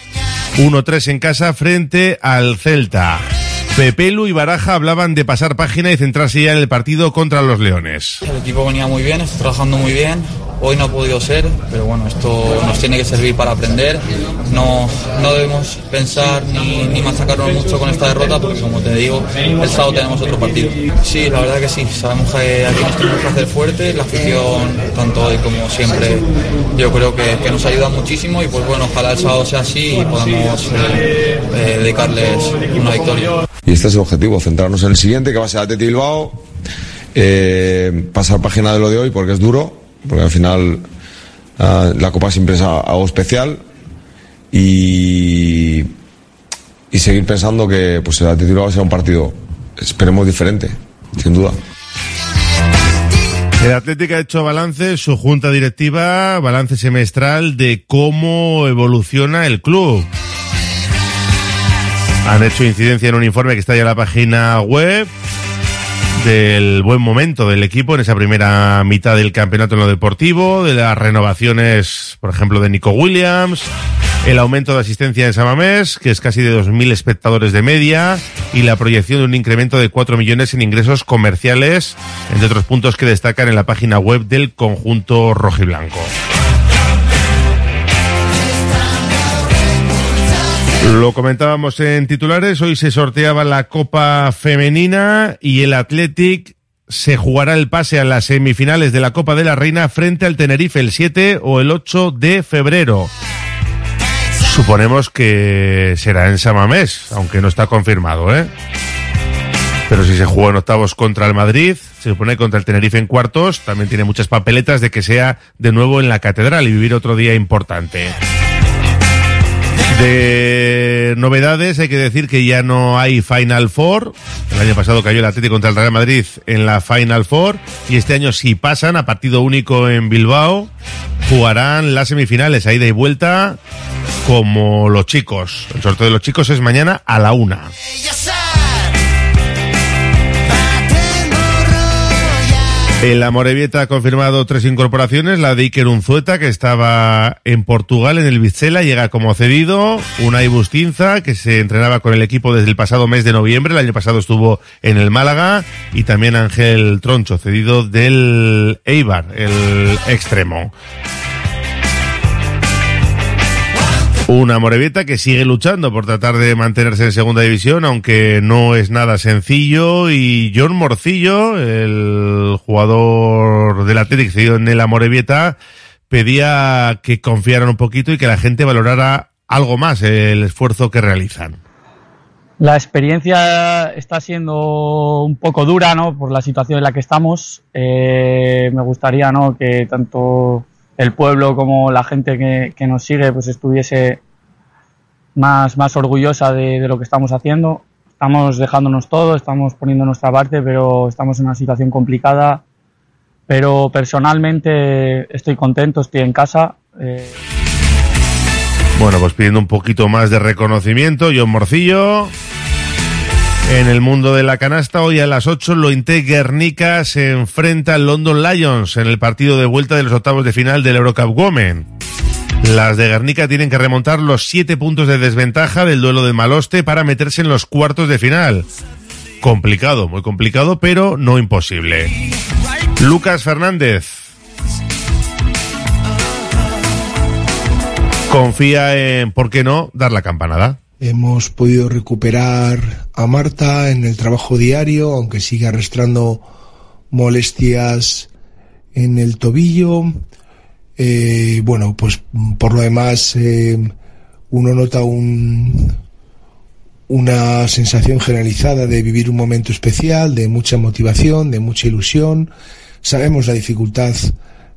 1-3 en casa frente al Celta. Pepelu y Baraja hablaban de pasar página y centrarse ya en el partido contra los Leones. El equipo venía muy bien, está trabajando muy bien. Hoy no ha podido ser, pero bueno, esto nos tiene que servir para aprender. No, no debemos pensar ni, ni mucho con esta derrota, porque como te digo, el sábado tenemos otro partido. Sí, la verdad que sí, sabemos que aquí nos tenemos que hacer fuertes. La afición, tanto hoy como siempre, yo creo que, que nos ayuda muchísimo y pues bueno, ojalá el sábado sea así y podamos eh, eh, dedicarles una victoria. Y este es el objetivo, centrarnos en el siguiente, que va a ser Atleti Bilbao, eh, pasar página de lo de hoy porque es duro, porque al final ah, la Copa siempre es algo especial y, y seguir pensando que pues el Atlético Bilbao será un partido, esperemos diferente, sin duda. El Atlético ha hecho balance, su junta directiva, balance semestral de cómo evoluciona el club. Han hecho incidencia en un informe que está ya en la página web del buen momento del equipo en esa primera mitad del campeonato en lo deportivo, de las renovaciones, por ejemplo, de Nico Williams, el aumento de asistencia en Samamés, que es casi de 2.000 espectadores de media, y la proyección de un incremento de 4 millones en ingresos comerciales, entre otros puntos que destacan en la página web del conjunto rojiblanco. Lo comentábamos en titulares, hoy se sorteaba la Copa Femenina y el Athletic se jugará el pase a las semifinales de la Copa de la Reina frente al Tenerife el 7 o el 8 de febrero. Suponemos que será en Samamés, aunque no está confirmado, ¿eh? Pero si se juega en octavos contra el Madrid, se supone contra el Tenerife en cuartos, también tiene muchas papeletas de que sea de nuevo en la catedral y vivir otro día importante. De novedades, hay que decir que ya no hay Final Four. El año pasado cayó el Atlético contra el Real Madrid en la Final Four. Y este año, si pasan a partido único en Bilbao, jugarán las semifinales a ida y vuelta como los chicos. El sorteo de los chicos es mañana a la una. El Amorebieta ha confirmado tres incorporaciones, la de Iker Unzueta, que estaba en Portugal en el Vizcela, llega como cedido, una Bustinza, que se entrenaba con el equipo desde el pasado mes de noviembre, el año pasado estuvo en el Málaga, y también Ángel Troncho, cedido del Eibar, el extremo. Una Morevieta que sigue luchando por tratar de mantenerse en segunda división, aunque no es nada sencillo. Y John Morcillo, el jugador del Atlético cedido en el Amorebieta, pedía que confiaran un poquito y que la gente valorara algo más el esfuerzo que realizan. La experiencia está siendo un poco dura, ¿no? Por la situación en la que estamos. Eh, me gustaría, ¿no? Que tanto el pueblo como la gente que, que nos sigue pues estuviese más, más orgullosa de, de, lo que estamos haciendo. Estamos dejándonos todo, estamos poniendo nuestra parte, pero estamos en una situación complicada. Pero personalmente estoy contento, estoy en casa. Eh... Bueno, pues pidiendo un poquito más de reconocimiento, John Morcillo. En el mundo de la canasta, hoy a las 8, Lointe Guernica se enfrenta al London Lions en el partido de vuelta de los octavos de final del Eurocup Women. Las de Guernica tienen que remontar los siete puntos de desventaja del duelo de Maloste para meterse en los cuartos de final. Complicado, muy complicado, pero no imposible. Lucas Fernández. Confía en, ¿por qué no?, dar la campanada. Hemos podido recuperar a Marta en el trabajo diario, aunque sigue arrastrando molestias en el tobillo. Eh, bueno, pues por lo demás eh, uno nota un, una sensación generalizada de vivir un momento especial, de mucha motivación, de mucha ilusión. Sabemos la dificultad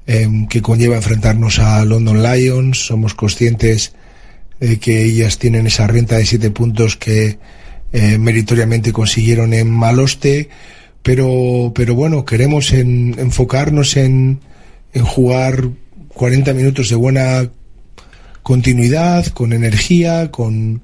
eh, que conlleva enfrentarnos a London Lions, somos conscientes eh, que ellas tienen esa renta de siete puntos que eh, meritoriamente consiguieron en Maloste, pero, pero bueno, queremos en, enfocarnos en, en jugar 40 minutos de buena continuidad, con energía, con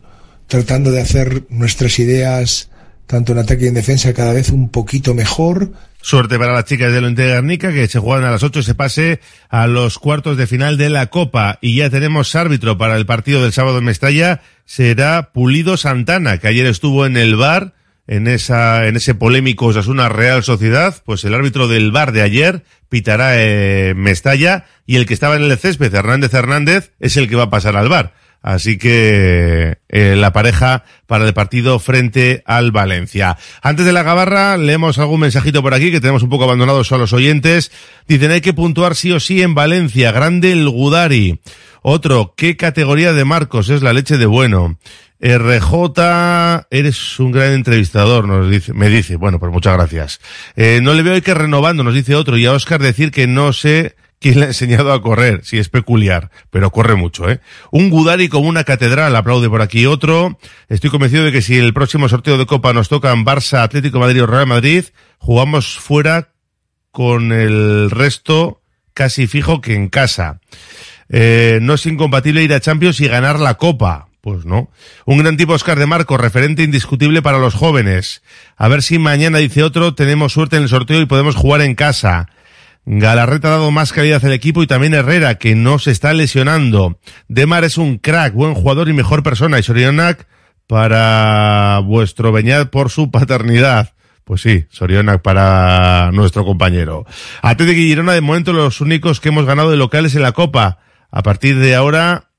tratando de hacer nuestras ideas tanto en ataque y en defensa cada vez un poquito mejor. Suerte para las chicas de Lente Garnica que se juegan a las 8 y se pase a los cuartos de final de la Copa. Y ya tenemos árbitro para el partido del sábado en Mestalla. Será Pulido Santana, que ayer estuvo en el bar, en esa, en ese polémico Osasuna Real Sociedad. Pues el árbitro del bar de ayer pitará eh, Mestalla y el que estaba en el césped, Hernández Hernández, es el que va a pasar al bar. Así que eh, la pareja para el partido frente al Valencia. Antes de la gabarra, leemos algún mensajito por aquí que tenemos un poco abandonados a los oyentes. Dicen hay que puntuar sí o sí en Valencia. Grande el Gudari. Otro, ¿qué categoría de Marcos es la leche de bueno? RJ, eres un gran entrevistador, nos dice, me dice. Bueno, pues muchas gracias. Eh, no le veo hay que renovando, nos dice otro. Y a Oscar decir que no sé quién le ha enseñado a correr, si es peculiar, pero corre mucho, ¿eh? Un Gudari como una catedral, aplaude por aquí otro. Estoy convencido de que si el próximo sorteo de Copa nos tocan Barça, Atlético Madrid o Real Madrid, jugamos fuera con el resto casi fijo que en casa. Eh, no es incompatible ir a Champions y ganar la Copa. Pues no. Un gran tipo Oscar de Marco, referente indiscutible para los jóvenes. A ver si mañana, dice otro, tenemos suerte en el sorteo y podemos jugar en casa. Galarreta ha dado más calidad al equipo y también Herrera, que no se está lesionando. Demar es un crack, buen jugador y mejor persona. Y Sorionac para vuestro Beñat por su paternidad. Pues sí, Sorionac para nuestro compañero. Atlético y Girona, de momento, los únicos que hemos ganado de locales en la Copa. A partir de ahora,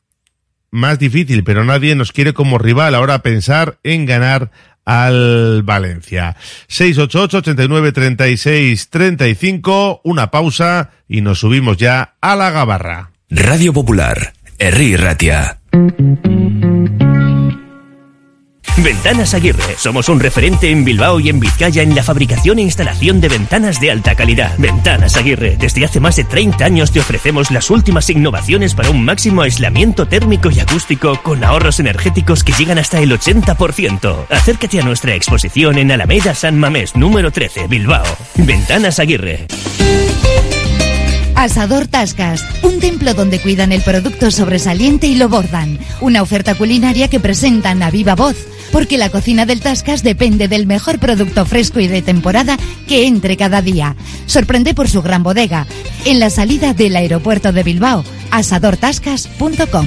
más difícil, pero nadie nos quiere como rival. Ahora pensar en ganar al Valencia. 688 89 36 35, una pausa y nos subimos ya a la gabarra. Radio Popular, Herri Ratia. Ventanas Aguirre. Somos un referente en Bilbao y en Vizcaya en la fabricación e instalación de ventanas de alta calidad. Ventanas Aguirre. Desde hace más de 30 años te ofrecemos las últimas innovaciones para un máximo aislamiento térmico y acústico con ahorros energéticos que llegan hasta el 80%. Acércate a nuestra exposición en Alameda San Mamés, número 13, Bilbao. Ventanas Aguirre. Asador Tascas, un templo donde cuidan el producto sobresaliente y lo bordan. Una oferta culinaria que presentan a viva voz, porque la cocina del Tascas depende del mejor producto fresco y de temporada que entre cada día. Sorprende por su gran bodega, en la salida del aeropuerto de Bilbao, asadortascas.com.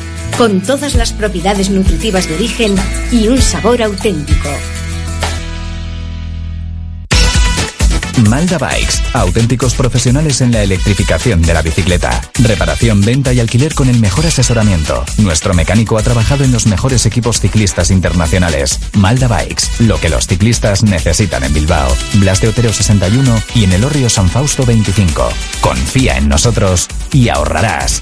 con todas las propiedades nutritivas de origen y un sabor auténtico. Malda Bikes, auténticos profesionales en la electrificación de la bicicleta. Reparación, venta y alquiler con el mejor asesoramiento. Nuestro mecánico ha trabajado en los mejores equipos ciclistas internacionales. Malda Bikes, lo que los ciclistas necesitan en Bilbao. Blas de Otero 61 y en el Orrio San Fausto 25. Confía en nosotros y ahorrarás.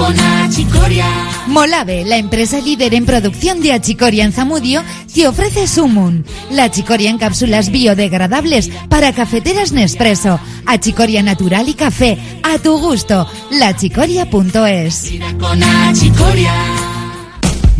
Con achicoria. Molave, la empresa líder en producción de achicoria en Zamudio, te ofrece Sumun, la achicoria en cápsulas biodegradables para cafeteras Nespresso, achicoria natural y café, a tu gusto, lachicoria.es. Con achicoria.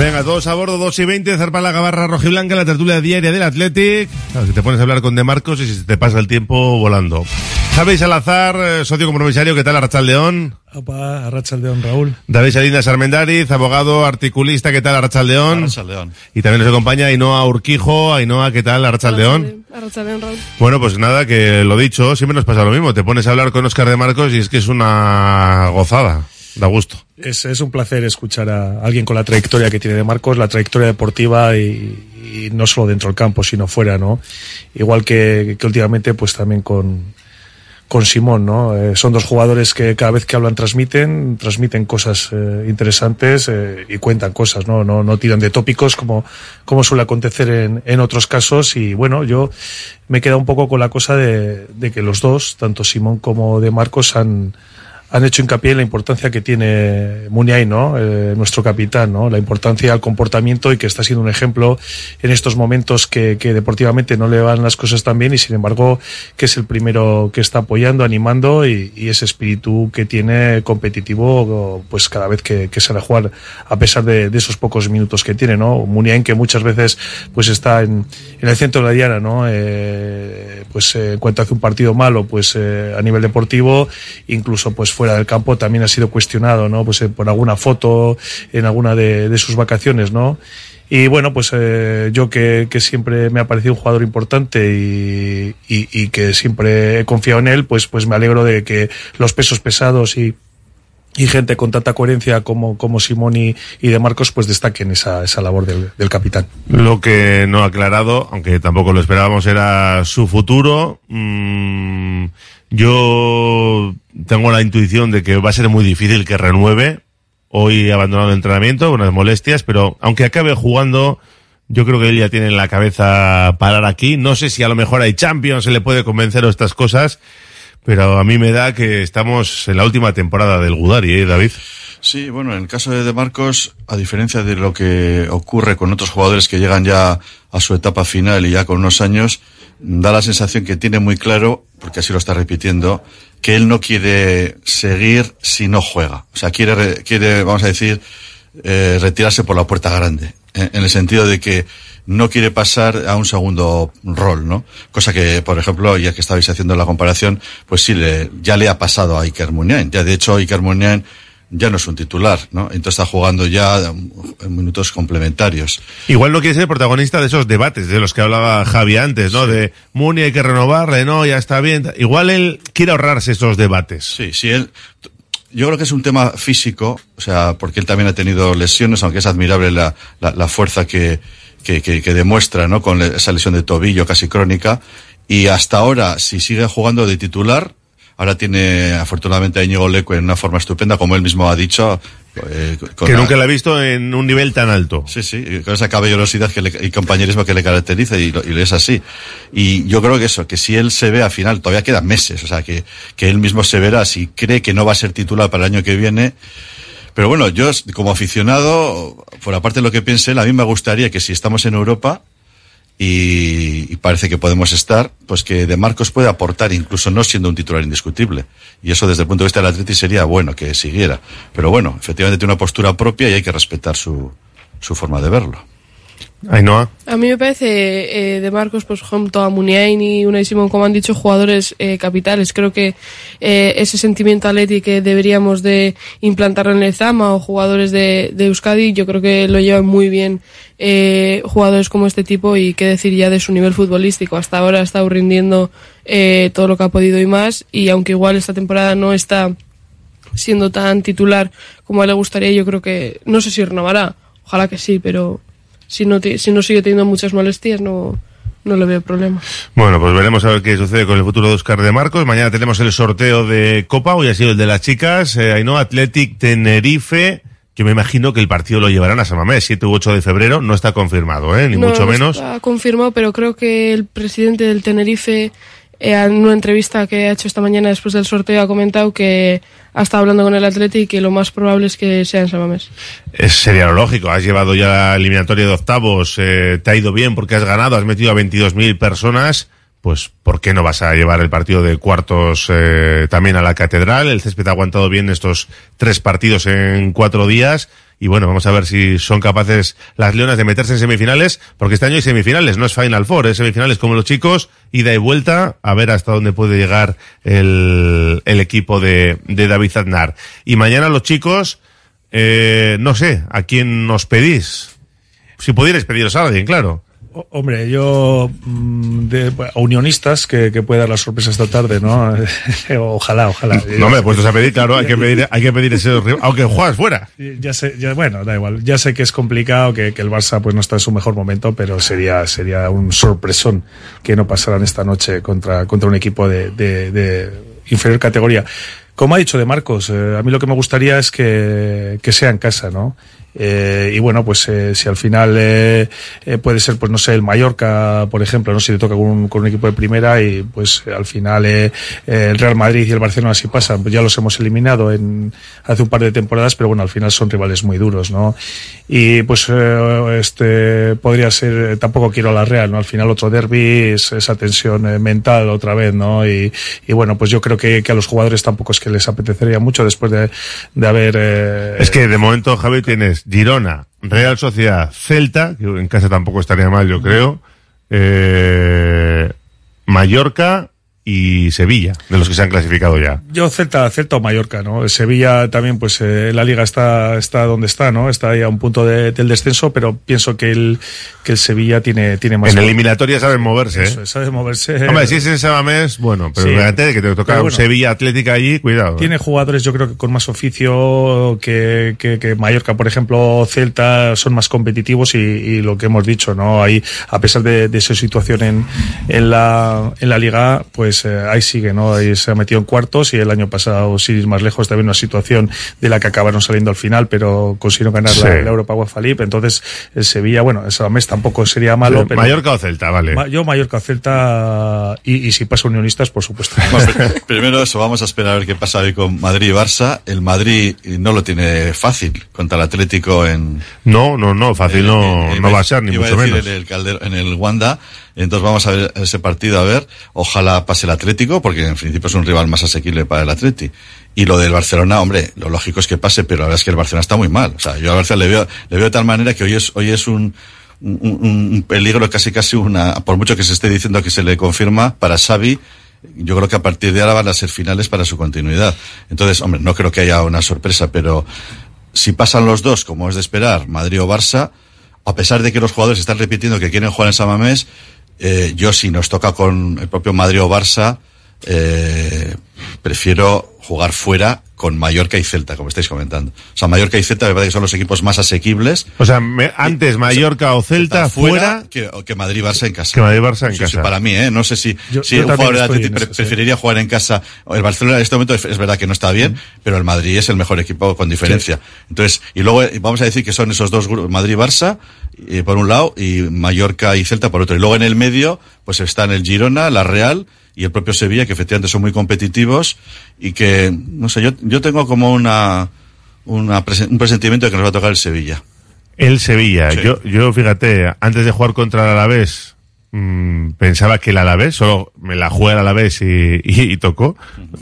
Venga, todos a bordo, 2 y 20, zarpa la gabarra rojiblanca, la tertulia diaria del Athletic. Claro, que te pones a hablar con De Marcos y se te pasa el tiempo volando. Javi Salazar, eh, socio compromisario, ¿qué tal, Arrachal León? Opa, Arrachaldeón, Raúl. David Salinas Armendariz, abogado, articulista, ¿qué tal, Arrachal León? Arrachaldeón. Y también nos acompaña Ainhoa Urquijo. Ainhoa, ¿qué tal, Arrachal León? Arrachaldeón, Raúl. Bueno, pues nada, que lo dicho, siempre nos pasa lo mismo. Te pones a hablar con Oscar De Marcos y es que es una gozada. Da gusto. Es, es un placer escuchar a alguien con la trayectoria que tiene de Marcos, la trayectoria deportiva y, y no solo dentro del campo, sino fuera, ¿no? Igual que, que últimamente, pues también con, con Simón, ¿no? Eh, son dos jugadores que cada vez que hablan transmiten, transmiten cosas eh, interesantes eh, y cuentan cosas, ¿no? No, no tiran de tópicos como, como suele acontecer en, en otros casos y bueno, yo me he quedado un poco con la cosa de, de que los dos, tanto Simón como de Marcos, han, han hecho hincapié en la importancia que tiene Muniain, ¿no? Eh, nuestro capitán, ¿no? La importancia del comportamiento y que está siendo un ejemplo en estos momentos que, que, deportivamente no le van las cosas tan bien y sin embargo que es el primero que está apoyando, animando y, ese espíritu que tiene competitivo pues cada vez que, que sale a jugar a pesar de, esos pocos minutos que tiene, ¿no? Muniain que muchas veces pues está en, el centro de la diana, ¿no? Eh, pues eh, en cuanto hace un partido malo pues a nivel deportivo incluso pues fuera del campo también ha sido cuestionado, ¿no? Pues eh, por alguna foto en alguna de, de sus vacaciones, ¿no? Y bueno, pues eh, yo que, que, siempre me ha parecido un jugador importante y, y, y, que siempre he confiado en él, pues, pues me alegro de que los pesos pesados y, y gente con tanta coherencia como, como Simón y, y de Marcos pues destaquen esa, esa labor del, del, capitán. Lo que no ha aclarado, aunque tampoco lo esperábamos, era su futuro. Mm, yo tengo la intuición de que va a ser muy difícil que renueve. Hoy abandonado el entrenamiento, unas molestias, pero aunque acabe jugando, yo creo que él ya tiene en la cabeza parar aquí. No sé si a lo mejor hay Champions, se le puede convencer o estas cosas, pero a mí me da que estamos en la última temporada del Gudari, ¿eh, David? Sí, bueno, en el caso de De Marcos, a diferencia de lo que ocurre con otros jugadores que llegan ya a su etapa final y ya con unos años, da la sensación que tiene muy claro, porque así lo está repitiendo, que él no quiere seguir si no juega. O sea, quiere, quiere vamos a decir, eh, retirarse por la puerta grande. En, el sentido de que no quiere pasar a un segundo rol, ¿no? Cosa que, por ejemplo, ya que estabais haciendo la comparación, pues sí, le, ya le ha pasado a Iker Muniain. Ya, de hecho, Iker Muniain ya no es un titular, ¿no? Entonces está jugando ya en minutos complementarios. Igual no quiere ser protagonista de esos debates de los que hablaba Javi antes, ¿no? Sí. De Muni hay que renovarle, no, ya está bien. Igual él quiere ahorrarse esos debates. Sí, sí, él. Yo creo que es un tema físico, o sea, porque él también ha tenido lesiones, aunque es admirable la, la, la fuerza que, que, que, que demuestra, ¿no? Con esa lesión de tobillo casi crónica. Y hasta ahora, si sigue jugando de titular, Ahora tiene afortunadamente a Íñigo Leco en una forma estupenda, como él mismo ha dicho. Eh, que nunca la... he visto en un nivel tan alto. Sí, sí, con esa caballerosidad que le, y compañerismo que le caracteriza y, lo, y es así. Y yo creo que eso, que si él se ve al final, todavía quedan meses, o sea, que, que él mismo se verá si cree que no va a ser titular para el año que viene. Pero bueno, yo como aficionado, por aparte de lo que piense él, a mí me gustaría que si estamos en Europa, y, y parece que podemos estar, pues que De Marcos puede aportar, incluso no siendo un titular indiscutible. Y eso desde el punto de vista del Atleti sería bueno que siguiera. Pero bueno, efectivamente tiene una postura propia y hay que respetar su, su forma de verlo. Ainhoa. A mí me parece eh, de Marcos, pues junto a Muniain y Unai Simón, como han dicho, jugadores eh, capitales. Creo que eh, ese sentimiento atlético que deberíamos de implantarlo en el Zama o jugadores de, de Euskadi, yo creo que lo llevan muy bien eh, jugadores como este tipo y qué decir ya de su nivel futbolístico. Hasta ahora ha estado rindiendo eh, todo lo que ha podido y más y aunque igual esta temporada no está siendo tan titular como a le gustaría, yo creo que no sé si renovará. Ojalá que sí, pero si no, si no sigue teniendo muchas molestias, no, no le veo problema. Bueno, pues veremos a ver qué sucede con el futuro de Oscar de Marcos. Mañana tenemos el sorteo de Copa, hoy ha sido el de las chicas. Eh, Ainhoa Athletic Tenerife. Yo me imagino que el partido lo llevarán a San Mamés, 7 u 8 de febrero. No está confirmado, ¿eh? ni no mucho menos. Está confirmado, pero creo que el presidente del Tenerife, eh, en una entrevista que ha hecho esta mañana después del sorteo, ha comentado que ha estado hablando con el Atleti y que lo más probable es que sea en San Mamés. Es, sería lo lógico. Has llevado ya la eliminatoria de octavos, eh, te ha ido bien porque has ganado, has metido a 22.000 personas. Pues, ¿por qué no vas a llevar el partido de cuartos eh, también a la catedral? El césped ha aguantado bien estos tres partidos en cuatro días. Y bueno, vamos a ver si son capaces las leonas de meterse en semifinales, porque este año hay semifinales, no es Final Four, es semifinales como los chicos, ida y vuelta, a ver hasta dónde puede llegar el, el equipo de, de David Zadnar. Y mañana los chicos, eh, no sé, ¿a quién nos pedís? Si pudierais pediros a alguien, claro. Hombre, yo mm, de unionistas que, que puede dar la sorpresa esta tarde, ¿no? ojalá, ojalá. No me puestos a pedir, claro, hay que pedir, hay que pedir ese aunque juegas fuera. Ya sé, ya, bueno, da igual. Ya sé que es complicado, que, que el Barça pues no está en su mejor momento, pero sería, sería un sorpresón que no pasaran esta noche contra, contra un equipo de, de, de inferior categoría. Como ha dicho de Marcos, eh, a mí lo que me gustaría es que, que sea en casa, ¿no? Eh, y bueno, pues eh, si al final eh, eh, puede ser, pues no sé, el Mallorca, por ejemplo, no si le toca con un, con un equipo de primera y pues al final eh, eh, el Real Madrid y el Barcelona si pasan, pues ya los hemos eliminado en hace un par de temporadas, pero bueno, al final son rivales muy duros, ¿no? Y pues eh, este podría ser, tampoco quiero a la Real, ¿no? Al final otro derby es esa tensión mental otra vez, ¿no? Y, y bueno, pues yo creo que, que a los jugadores tampoco es que les apetecería mucho después de, de haber Es que de momento, Javi, tienes Girona, Real Sociedad, Celta, que en casa tampoco estaría mal, yo creo, eh, Mallorca y Sevilla, de los que se han clasificado ya. Yo Celta, Celta o Mallorca, ¿no? Sevilla también, pues eh, la liga está, está donde está, ¿no? Está ahí a un punto de- del descenso, pero pienso que el, que el Sevilla tiene, tiene más. En eliminatoria saben moverse, Eso ¿eh? es, sabe moverse. Hombre, si es en Samamés, bueno, pero Sí. fíjate que te toca Pero un bueno. Sevilla Atlética allí, cuidado. ¿eh? Tiene jugadores, yo creo que con más oficio que, que, que Mallorca, por ejemplo, Celta, son más competitivos y, y lo que hemos dicho, ¿no? Ahí, a pesar de, de su situación en, en, la, en la liga, pues eh, ahí sigue, ¿no? Ahí se ha metido en cuartos y el año pasado, sin ir más lejos, también una situación de la que acabaron saliendo al final, pero consiguieron ganar la, Sí. la Europa UEFA League. Entonces, el Sevilla, bueno, el mes tampoco sería malo, pero. Mallorca o Celta, vale. Ma- Yo, Mallorca, Celta y, y si pasa Unionistas, por supuesto. Primero eso, vamos a esperar a ver qué pasa hoy con Madrid y Barça. El Madrid no lo tiene fácil contra el Atlético en... No, no, no, fácil no, eh, no va a ser, ni mucho decir menos. En el, Calder- en el Wanda. Entonces vamos a ver ese partido, a ver. Ojalá pase el Atlético, porque en principio es un rival más asequible para el Atleti. Y lo del Barcelona, hombre, lo lógico es que pase, pero la verdad es que el Barcelona está muy mal. O sea, yo al Barcelona le veo, le veo de tal manera que hoy es, hoy es un, un, un- peligro, casi casi una, por mucho que se esté diciendo que se le confirma, para Xavi, yo creo que a partir de ahora van a ser finales para su continuidad. Entonces, hombre, no creo que haya una sorpresa, pero si pasan los dos, como es de esperar, Madrid o Barça, a pesar de que los jugadores están repitiendo que quieren jugar en San Mamés, eh, yo si nos toca con el propio Madrid o Barça, eh, prefiero jugar fuera con Mallorca y Celta, como estáis comentando. O sea, Mallorca y Celta me parece que son los equipos más asequibles. O sea, me- antes Mallorca o Celta fuera, que, que Madrid Barça en casa. que Madrid Barça en Sí, casa. sí, para mí, ¿eh? No sé si, Yo- si yo un jugador de estoy Atleti en pre- eso, sí. preferiría jugar en casa. El Barcelona en este momento es, es verdad que no está bien, pero el Madrid es el mejor equipo con diferencia. Entonces, y luego eh, vamos a decir que son esos dos grupos, Madrid-Barça, eh, por un lado, y Mallorca y Celta por otro. Y luego en el medio, pues están el Girona, la Real y el propio Sevilla, que efectivamente son muy competitivos y que, no sé, yo, yo tengo como una, una un presentimiento de que nos va a tocar el Sevilla. El Sevilla. Sí. Yo, yo, fíjate, antes de jugar contra el Alavés, Mm, pensaba que el Alavés, solo me la juega el Alavés y, y, y tocó.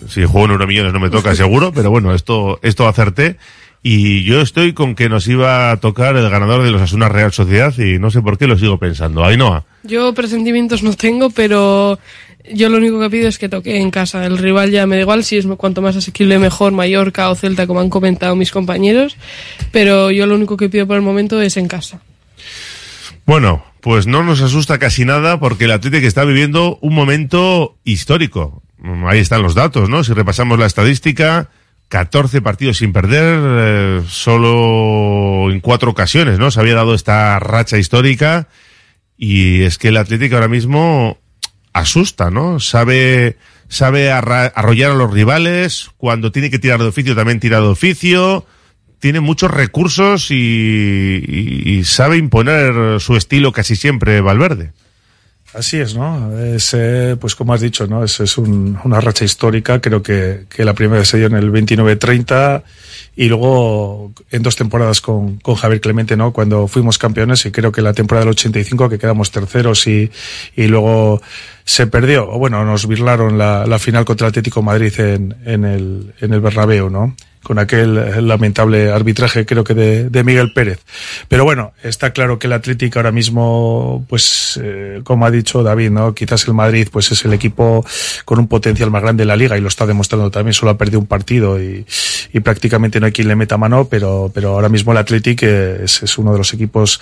Si juego en Euromillones no me toca seguro, pero bueno, esto, esto acerté. Y yo estoy con que nos iba a tocar el ganador de los Asuna Real Sociedad y no sé por qué lo sigo pensando. Ainhoa. Yo presentimientos no tengo, pero yo lo único que pido es que toque en casa. El rival ya me da igual si es cuanto más asequible mejor, Mallorca o Celta, como han comentado mis compañeros, pero yo lo único que pido por el momento es en casa. Bueno, pues no nos asusta casi nada porque el Atlético está viviendo un momento histórico. Mm, Ahí están los datos, ¿no? Si repasamos la estadística, 14 partidos sin perder, eh, solo en cuatro ocasiones, ¿no? Se había dado esta racha histórica y es que el Atlético ahora mismo asusta, ¿no? Sabe, sabe arrollar a los rivales, cuando tiene que tirar de oficio también tira de oficio, tiene muchos recursos y, y- y sabe imponer su estilo casi siempre Valverde. Así es, ¿no? Es, eh, pues como has dicho, ¿no? Es, es un- una racha histórica. Creo que, que la primera se dio en el 29-30 y luego en dos temporadas con, con Javier Clemente, ¿no? Cuando fuimos campeones y creo que la temporada del 85 que quedamos terceros y, y luego se perdió. O bueno, nos birlaron la, la final contra Atlético Madrid en, en el, en el Bernabéu, ¿no? Con aquel eh, lamentable arbitraje creo que de, de Miguel Pérez. Pero bueno, está claro que el Atlético ahora mismo, pues eh, como ha dicho David, ¿no? Quizás el Madrid pues es el equipo con un potencial más grande en la liga y lo está demostrando también, solo ha perdido un partido y, y prácticamente no hay quien le meta mano, pero, pero ahora mismo el Atlético es, es uno de los equipos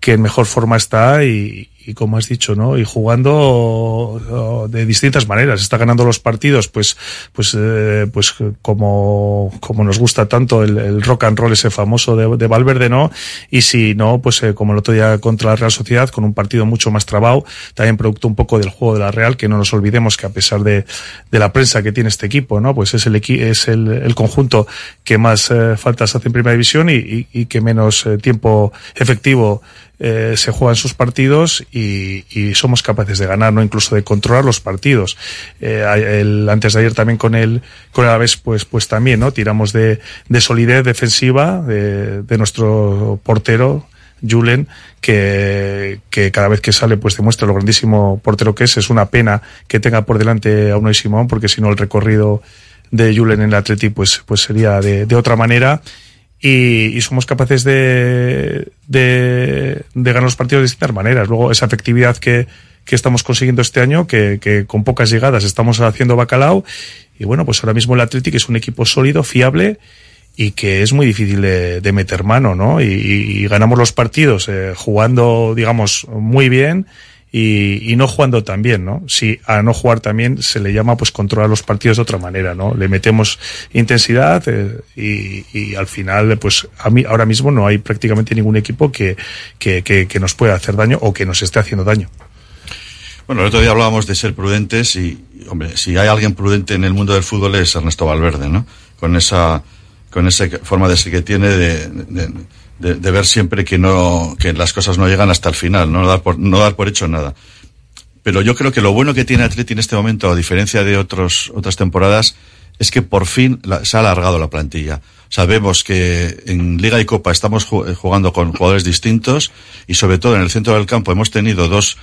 que en mejor forma está y, y como has dicho, ¿no? Y jugando de distintas maneras. Está ganando los partidos, pues, pues, eh, pues como, como nos gusta tanto el, rock and roll ese famoso de, de Valverde, ¿no? Y si no, pues eh, como el otro día contra la Real Sociedad, con un partido mucho más trabado, también producto un poco del juego de la Real, que no nos olvidemos que a pesar de, de la prensa que tiene este equipo, ¿no? Pues es el es el, conjunto que más eh, faltas hace en primera división y que menos eh, tiempo efectivo eh, se juegan sus partidos y, y, somos capaces de ganar, no incluso de controlar los partidos. Eh, el, antes de ayer también con el con el Alavés, pues pues también, ¿no? Tiramos de, de solidez defensiva de, de nuestro portero. Julen, que, que cada vez que sale pues demuestra lo grandísimo portero que es. Es una pena que tenga por delante a Unai Simón, porque si no el recorrido de Julen en el Atleti pues, pues sería de, de otra manera y, y, somos capaces de, de, de, ganar los partidos de distintas maneras. Luego, esa efectividad que, que estamos consiguiendo este año, que, con pocas llegadas estamos haciendo bacalao. Y bueno, pues ahora mismo el Atlético es un equipo sólido, fiable y que es muy difícil de, de meter mano, ¿no? Y, y ganamos los partidos eh, jugando, digamos, muy bien y, no jugando tan bien, ¿no? Si a no jugar también se le llama pues controlar los partidos de otra manera, ¿no? Le metemos intensidad eh, y, al final pues a mí ahora mismo no hay prácticamente ningún equipo que, que, que, que, nos pueda hacer daño o que nos esté haciendo daño. Bueno, el otro día hablábamos de ser prudentes y, hombre, si hay alguien prudente en el mundo del fútbol es Ernesto Valverde, ¿no? Con esa, con esa forma de ser que tiene de, de de, de, ver siempre que no que las cosas no llegan hasta el final, no dar por, no dar por hecho nada. Pero yo creo que lo bueno que tiene Atleti en este momento, a diferencia de otros, otras temporadas, es que por fin se ha alargado la plantilla. Sabemos que en Liga y Copa estamos jugando con jugadores distintos y sobre todo en el centro del campo hemos tenido dos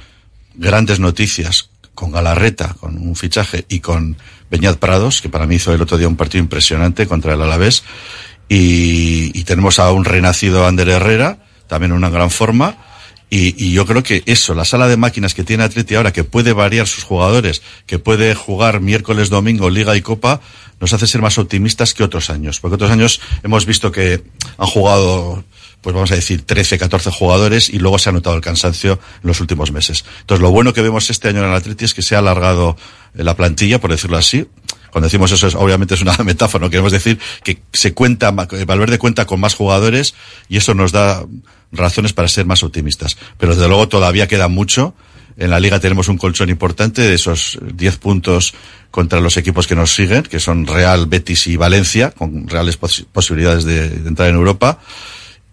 grandes noticias con Galarreta, con un fichaje, y con Beñat Prados, que para mí hizo el otro día un partido impresionante contra el Alavés. Y, y, tenemos a un renacido Ander Herrera, también en una gran forma. Y, y, yo creo que eso, la sala de máquinas que tiene Atleti ahora, que puede variar sus jugadores, que puede jugar miércoles, domingo, Liga y Copa, nos hace ser más optimistas que otros años. Porque otros años hemos visto que han jugado, pues vamos a decir, 13, 14 jugadores y luego se ha notado el cansancio en los últimos meses. Entonces, lo bueno que vemos este año en el Atleti es que se ha alargado la plantilla, por decirlo así, cuando decimos eso es, obviamente es una metáfora, no queremos decir que se cuenta, Valverde cuenta con más jugadores y eso nos da razones para ser más optimistas. Pero desde luego todavía queda mucho. En la liga tenemos un colchón importante de esos 10 puntos contra los equipos que nos siguen, que son Real, Betis y Valencia, con reales pos posibilidades de, de, entrar en Europa.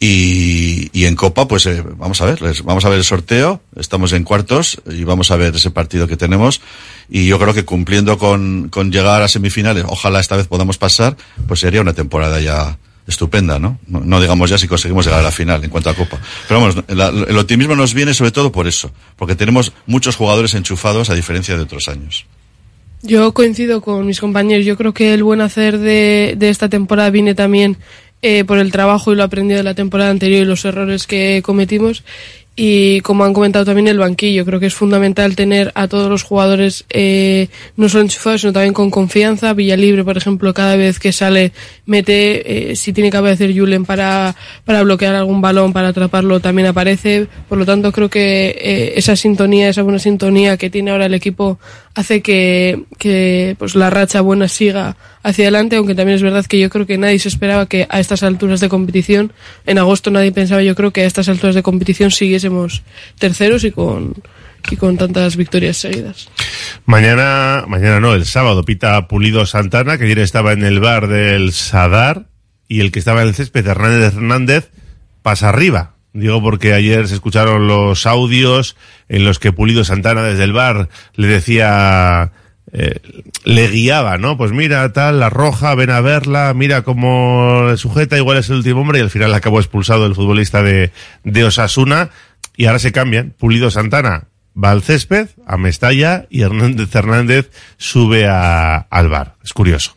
Y, en Copa, pues eh, vamos a ver, vamos a ver el sorteo, estamos en cuartos y vamos a ver ese partido que tenemos. Y yo creo que cumpliendo con, llegar a semifinales, ojalá esta vez podamos pasar, pues sería una temporada ya estupenda, ¿no? ¿no? digamos ya si conseguimos llegar a la final en cuanto a Copa. Pero vamos, la- el optimismo nos viene sobre todo por eso, porque tenemos muchos jugadores enchufados a diferencia de otros años. Yo coincido con mis compañeros. Yo creo que el buen hacer de esta temporada viene también eh, por el trabajo y lo aprendido de la temporada anterior y los errores que cometimos. Y como han comentado también el banquillo, creo que es fundamental tener a todos los jugadores eh, no solo enchufados, sino también con confianza. Villalibre, por ejemplo, cada vez que sale, mete, eh, si tiene que aparecer Julen para, para bloquear algún balón, para atraparlo, también aparece. Por lo tanto, creo que eh, esa sintonía, esa buena sintonía que tiene ahora el equipo hace que, que pues la racha buena siga hacia adelante, aunque también es verdad que yo creo que nadie se esperaba que a estas alturas de competición, en agosto nadie pensaba yo creo que a estas alturas de competición siguiésemos terceros y con, y con tantas victorias seguidas. Mañana, mañana no, el sábado pita Pulido Santana, que ayer estaba en el bar del Sadar, y el que estaba en el césped, Hernández Hernández, pasa arriba. Digo porque ayer se escucharon los audios en los que Pulido Santana desde el bar le decía, eh, le guiaba, ¿no? Pues mira, tal, la roja, ven a verla, mira cómo sujeta, igual es el último hombre, y al final acabó expulsado el futbolista de, de Osasuna, y ahora se cambian. Pulido Santana va al césped, a Mestalla, y Hernández Hernández sube a, al bar. Es curioso.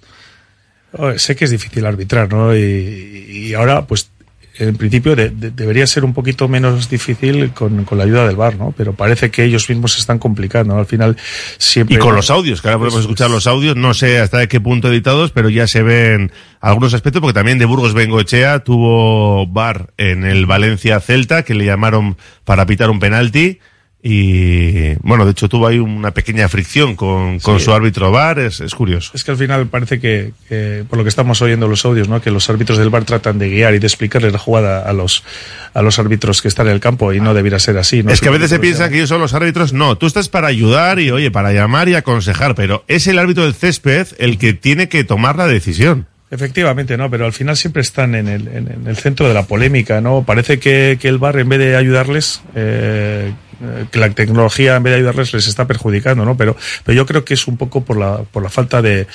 Oh, sé que es difícil arbitrar, ¿no? Y, y ahora, pues, en principio de- de- debería ser un poquito menos difícil con, con la ayuda del VAR, ¿no? Pero parece que ellos mismos se están complicando, ¿no? Al final siempre... Y con los audios, que ahora podemos escuchar los audios, no sé hasta qué punto editados, pero ya se ven algunos aspectos, porque también de Burgos Bengoechea tuvo bar en el Valencia Celta, que le llamaron para pitar un penalti, y bueno, de hecho tuvo ahí una pequeña fricción con, con Sí. su árbitro bar, es, es curioso. Es que al final parece que, que, por lo que estamos oyendo los audios, ¿no? Que los árbitros del VAR tratan de guiar y de explicarles la jugada a los, a los árbitros que están en el campo y no debiera ser así, ¿no? Es que a veces se piensa que ellos son los árbitros. No, tú estás para ayudar y, oye, para llamar y aconsejar, pero es el árbitro del césped el que tiene que tomar la decisión. Efectivamente, no, pero al final siempre están en el, en, en el centro de la polémica, ¿no? Parece que, que el bar, en vez de ayudarles, eh, que la tecnología, en vez de ayudarles, les está perjudicando, ¿no? Pero, pero yo creo que es un poco por la, por la falta de,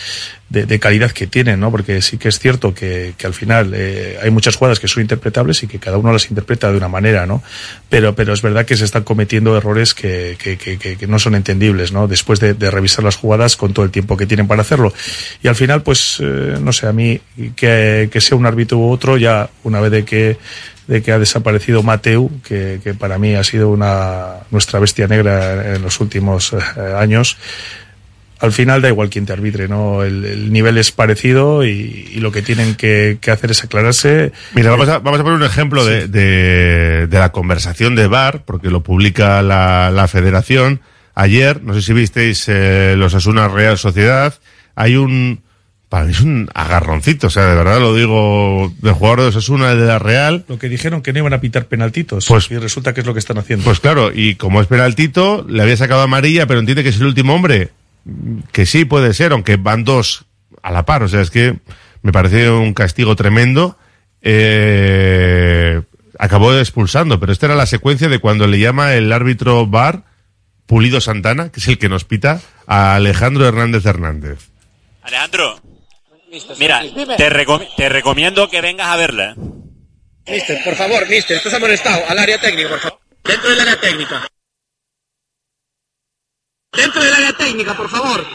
de, calidad que tienen, ¿no? Porque sí que es cierto que, que al final eh, hay muchas jugadas que son interpretables y que cada uno las interpreta de una manera, ¿no? Pero, pero es verdad que se están cometiendo errores que, que, que, no son entendibles, ¿no? Después de, de revisar las jugadas con todo el tiempo que tienen para hacerlo. Y al final, pues, eh, no sé, a mí que, sea un árbitro u otro, ya una vez de que de que ha desaparecido Mateu, que, que para mí ha sido una nuestra bestia negra en los últimos eh, años. Al final da igual quién te arbitre, ¿no? El, el nivel es parecido y, y lo que tienen que, que hacer es aclararse. Mira, vamos a, vamos a poner un ejemplo de, de, de la conversación de VAR, porque lo publica la, la federación. Ayer, no sé si visteis eh, los Asuna Real Sociedad, hay un, para mí es un agarroncito, o sea, de verdad lo digo, del jugador de Osasuna, de la Real. Lo que dijeron que no iban a pitar penaltitos. Pues- y resulta que es lo que están haciendo. Pues claro, y como es penaltito, le había sacado amarilla, pero entiende que es el último hombre. Que sí puede ser, aunque van dos a la par. O sea, es que me parece un castigo tremendo. Eh, acabó expulsando, pero esta era la secuencia de cuando le llama el árbitro VAR, Pulido Santana, que es el que nos pita, a Alejandro Hernández Hernández. Alejandro, mira, te, recom- te recomiendo que vengas a verla. Mister, por favor, mister, ha molestado. Al área técnica, por favor. Dentro del área técnica. Dentro del área técnica, por favor.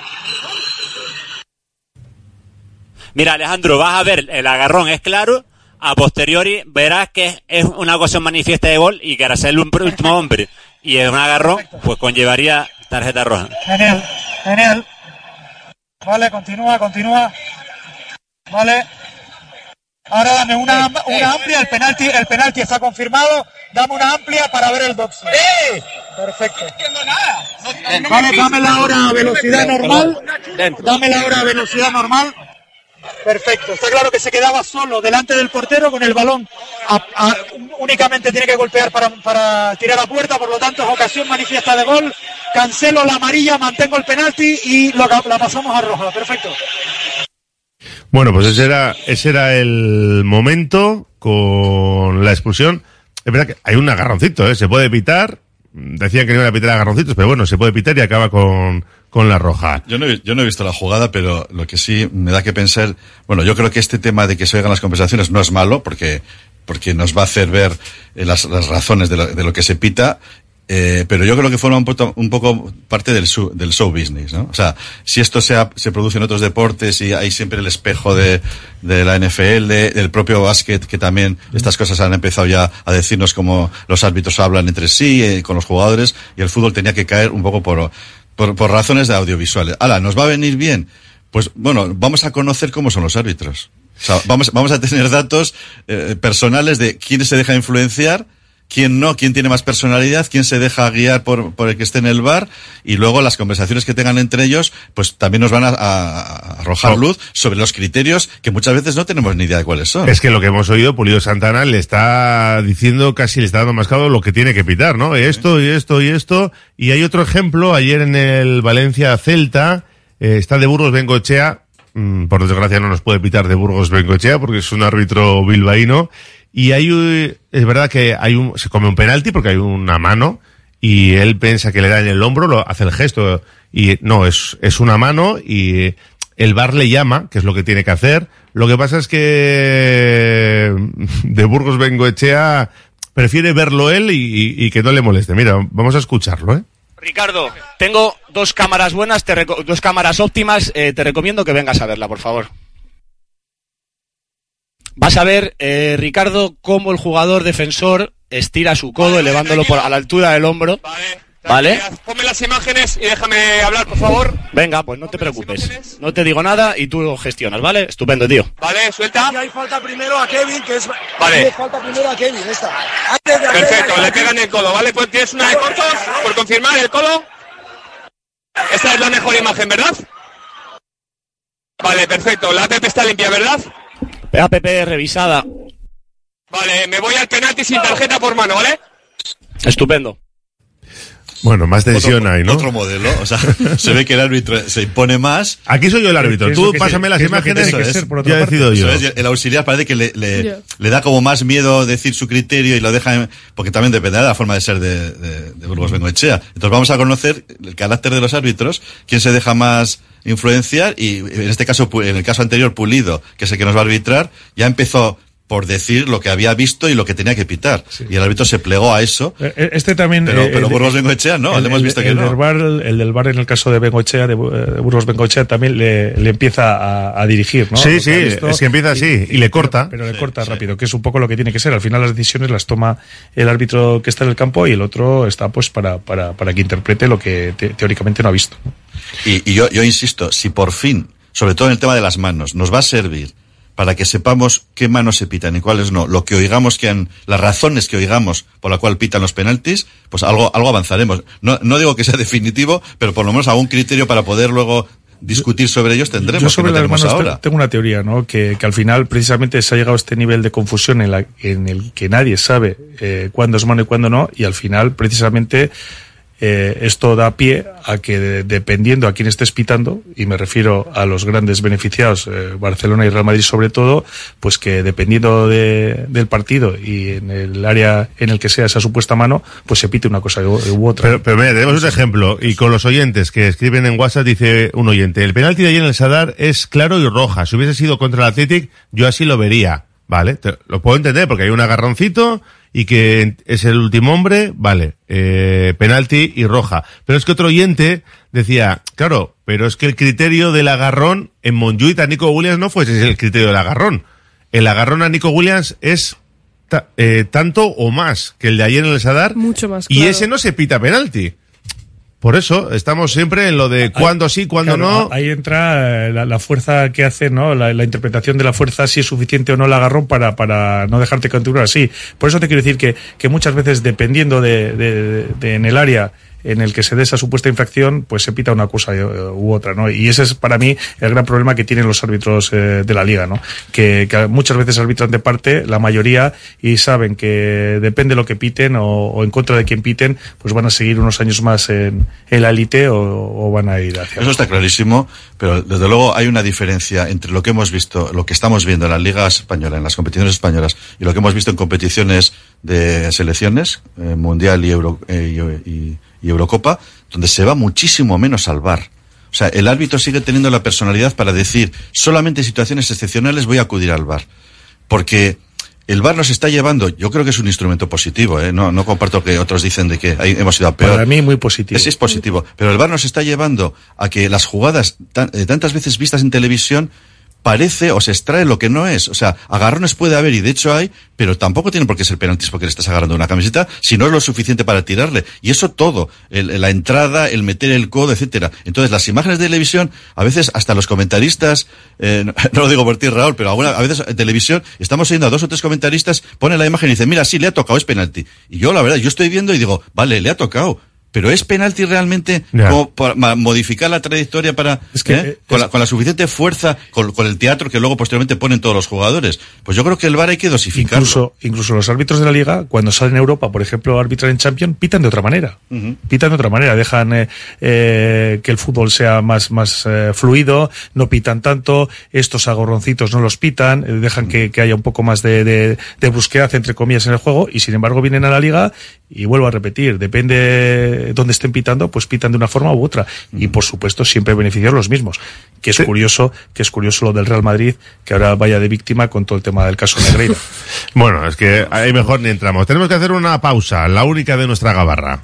Mira, Alejandro, vas a ver, el agarrón es claro. A posteriori verás que es, una ocasión manifiesta de gol y que al ser el último hombre y es un agarrón, pues conllevaría tarjeta roja. Genial, genial. Vale, continúa, continúa. Vale. Ahora dame una, una amplia, el penalti, el penalti está confirmado. Dame una amplia para ver el doxo. Perfecto. No entiendo nada. Vale, dame la hora a velocidad normal. Dame la hora a velocidad normal. Perfecto. Está claro que se quedaba solo delante del portero con el balón. A- a- únicamente tiene que golpear para, para tirar a puerta, por lo tanto es ocasión manifiesta de gol. Cancelo la amarilla, mantengo el penalti y lo, la pasamos a roja. Perfecto. Bueno, pues ese era, ese era el momento con la expulsión. Es verdad que hay un agarroncito, ¿eh? Se puede pitar. Decían que no iban a pitar agarroncitos, pero bueno, se puede pitar y acaba con, con la roja. Yo no, he, visto la jugada, pero lo que sí me da que pensar, bueno, yo creo que este tema de que se oigan las conversaciones no es malo, porque porque nos va a hacer ver eh, las, las razones de lo, de lo que se pita eh, pero yo creo que forma un, poco, un poco parte del, show, del show business, ¿no? O sea, si esto se, ha, se produce en otros deportes y hay siempre el espejo de, de la NFL, del propio básquet, que también estas cosas han empezado ya a decirnos cómo los árbitros hablan entre sí, eh, con los jugadores, y el fútbol tenía que caer un poco por, por, por razones de audiovisuales. Ahora, ¿nos va a venir bien? Pues bueno, vamos a conocer cómo son los árbitros. O sea, vamos, vamos a tener datos eh, personales de quién se deja influenciar, quién no, quién tiene más personalidad, quién se deja guiar por, por el que esté en el bar y luego las conversaciones que tengan entre ellos, pues también nos van a, a arrojar No. luz sobre los criterios que muchas veces no tenemos ni idea de cuáles son. Es que lo que hemos oído, Pulido Santana le está diciendo, casi le está dando mascado lo que tiene que pitar, ¿no? Esto y esto y esto. Y hay otro ejemplo, ayer en el Valencia Celta, eh, está de Burgos Bengochea, mm, por desgracia no nos puede pitar de Burgos Bengochea porque es un árbitro bilbaíno. Y hay, es verdad que hay un, se come un penalti porque hay una mano y él piensa que le da en el hombro, lo hace el gesto y no, es, es una mano y el bar le llama, que es lo que tiene que hacer. Lo que pasa es que de Burgos Bengoechea prefiere verlo él y, que no le moleste. Mira, vamos a escucharlo, ¿eh? Ricardo, tengo dos cámaras buenas, te dos cámaras óptimas, eh, te recomiendo que vengas a verla, por favor. Vas a ver, eh, Ricardo, cómo el jugador defensor estira su codo, elevándolo por, a la altura del hombro. Vale. Ponme las imágenes y déjame hablar, por favor. Venga, pues no te preocupes. No te digo nada y tú lo gestionas, ¿vale? Estupendo, tío. Vale, suelta. hay falta primero a Kevin, que es. Vale. Hay falta primero a Kevin, esta. Antes de hacer- Perfecto, le pegan el codo, ¿vale? Pues tienes una de cortos, por confirmar el codo. Esta es la mejor imagen, ¿verdad? Vale, perfecto. La app está limpia, ¿verdad? APP revisada. Vale, me voy al penalti sin tarjeta por mano, ¿vale? Estupendo. Bueno, más tensión otro, hay, ¿no? Otro modelo, o sea, se ve que el árbitro se impone más. Aquí soy yo el árbitro. ¿Qué es Tú pásame se- las que imágenes, tiene que eso ser, es. por otra ya parte? decido yo. Es, el auxiliar parece que le, le, le da como más miedo decir su criterio y lo deja, en- porque también dependerá de la forma de ser de, de, de Burgos Bengoechea. Entonces vamos a conocer el carácter de los árbitros, quién se deja más influenciar y en este caso, Pu- en el caso anterior, Pulido, que es el que nos va a arbitrar, ya empezó por decir lo que había visto y lo que tenía que pitar. Y el árbitro se plegó a eso. Eh, Este también. Pero, eh, pero Burgos Bengoechea no, el, le hemos el- visto que el no. Del bar, el del bar en el caso de Bengochea, de, Bu- eh, de Burgos Bengochea, también le, le empieza a, a dirigir, ¿no? Sí, Lo sí, es que empieza así y le corta. Pero, le corta rápido, que es un poco lo que tiene que ser. Al final las decisiones las toma el árbitro que está en el campo y el otro está pues para, para, para que interprete lo que te- teóricamente no ha visto. Y, y yo, yo insisto, si por fin, sobre todo en el tema de las manos, nos va a servir para que sepamos qué manos se pitan y cuáles no, lo que oigamos que han, las razones que oigamos por la cual pitan los penaltis, pues algo, algo avanzaremos. No, no digo que sea definitivo, pero por lo menos algún criterio para poder luego discutir sobre ellos tendremos, Yo sobre que no las manos ahora. tengo una teoría, ¿no? Que, que al final precisamente se ha llegado a este nivel de confusión en, la, en el que nadie sabe eh, cuándo es mano y cuándo no, y al final precisamente eh, esto da pie a que de- dependiendo a quién estés pitando, y me refiero a los grandes beneficiados, eh, Barcelona y Real Madrid sobre todo, pues que dependiendo de- del partido y en el área en el que sea esa supuesta mano, pues se pite una cosa u, otra. Pero, pero mira, tenemos un ejemplo. Y con los oyentes que escriben en WhatsApp dice un oyente, el penalti de ayer en el Sadar es claro y roja. Si hubiese sido contra el Athletic, yo así lo vería. Vale, lo puedo entender porque hay un agarroncito y que es el último hombre, vale, eh, penalti y roja. Pero es que otro oyente decía, claro, pero es que el criterio del agarrón en Monjuit a Nico Williams no fuese el criterio del agarrón. El agarrón a Nico Williams es ta- eh, tanto o más que el de ayer en el Sadar. Mucho más. Y claro. ese no se pita penalti. Por eso estamos siempre en lo de cuándo sí, cuándo Claro, no. Ahí entra eh, la, la fuerza que hace, ¿no? La, la interpretación de la fuerza, si es suficiente o no el agarrón para, para no dejarte continuar así. Por eso te quiero decir que, que muchas veces, dependiendo de, de- de- en el área en el que se dé esa supuesta infracción, pues se pita una cosa eh, u otra, ¿no? Y ese es para mí el gran problema que tienen los árbitros eh, de la liga, ¿no? Que, muchas veces arbitran de parte, la mayoría, y saben que depende de lo que piten o, en contra de quien piten, pues van a seguir unos años más en, en la élite o, o van a ir hacia Eso está clarísimo, pero desde luego hay una diferencia entre lo que hemos visto, lo que estamos viendo en las ligas españolas, en las competiciones españolas, y lo que hemos visto en competiciones de selecciones, eh, Mundial y, Euro, y- y Eurocopa, donde se va muchísimo menos al bar. O sea, el árbitro sigue teniendo la personalidad para decir, solamente en situaciones excepcionales voy a acudir al VAR. Porque el VAR nos está llevando, yo creo que es un instrumento positivo, ¿eh? no, no comparto que otros dicen de que hemos ido a peor. Para mí muy positivo. Sí, es positivo. Pero el VAR nos está llevando a que las jugadas tan- eh, tantas veces vistas en televisión parece o se extrae lo que no es. O sea, agarrones puede haber y de hecho hay, pero tampoco tienen por qué ser penaltis porque le estás agarrando una camiseta si no es lo suficiente para tirarle. Y eso todo, el- la entrada, el meter el codo, etcétera. Entonces, las imágenes de televisión, a veces hasta los comentaristas, eh, no, lo digo por ti, Raúl, pero alguna, a veces en televisión estamos oyendo a dos o tres comentaristas, ponen la imagen y dicen, mira, sí, le ha tocado, es penalti. Y yo, la verdad, yo estoy viendo y digo, vale, le ha tocado. Pero es penalti realmente como para modificar la trayectoria para que, ¿eh? eh, con, la, con la suficiente fuerza, con, con el teatro que luego posteriormente ponen todos los jugadores. Pues yo creo que el VAR hay que dosificarlo. Incluso, incluso los árbitros de la liga, cuando salen a Europa, por ejemplo, arbitrar en Champions, pitan de otra manera. Pitan de otra manera, dejan eh, eh, que el fútbol sea más, más fluido, no pitan tanto, estos agorroncitos no los pitan, dejan que, que haya un poco más de, de, de brusquedad, entre comillas, en el juego, y sin embargo vienen a la liga y vuelvo a repetir, depende dónde estén pitando, pues pitan de una forma u otra. Y por supuesto siempre beneficiar los mismos. Que es curioso, que es curioso lo del Real Madrid, que ahora vaya de víctima con todo el tema del caso Negreira. Bueno, es que ahí mejor ni entramos. Tenemos que hacer una pausa, la única de nuestra gabarra.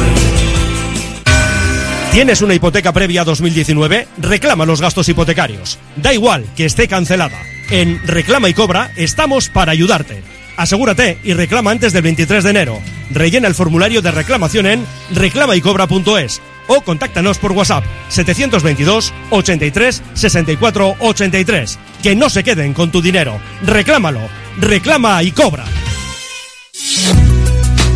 ¿Tienes una hipoteca previa a 2019? Reclama los gastos hipotecarios. Da igual que esté cancelada. En Reclama y Cobra estamos para ayudarte. Asegúrate y reclama antes del 23 de enero. Rellena el formulario de reclamación en reclamaycobra.es o contáctanos por WhatsApp 722 83 64 83. Que no se queden con tu dinero. Reclámalo. Reclama y cobra.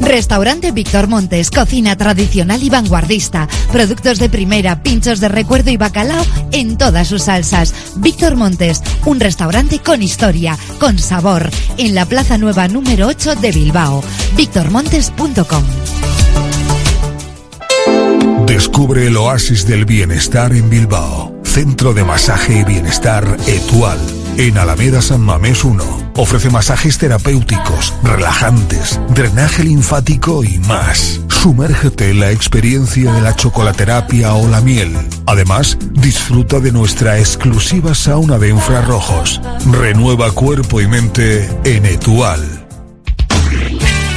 Restaurante Víctor Montes, cocina tradicional y vanguardista, productos de primera, pinchos de recuerdo y bacalao en todas sus salsas. Víctor Montes, un restaurante con historia, con sabor, en la Plaza Nueva número 8 de Bilbao. victormontes.com Descubre el oasis del bienestar en Bilbao. Centro de masaje y bienestar Etual. En Alameda San Mamés 1. Ofrece masajes terapéuticos, relajantes, drenaje linfático y más. Sumérgete en la experiencia de la chocolaterapia o la miel. Además, disfruta de nuestra exclusiva sauna de infrarrojos. Renueva cuerpo y mente en Etual.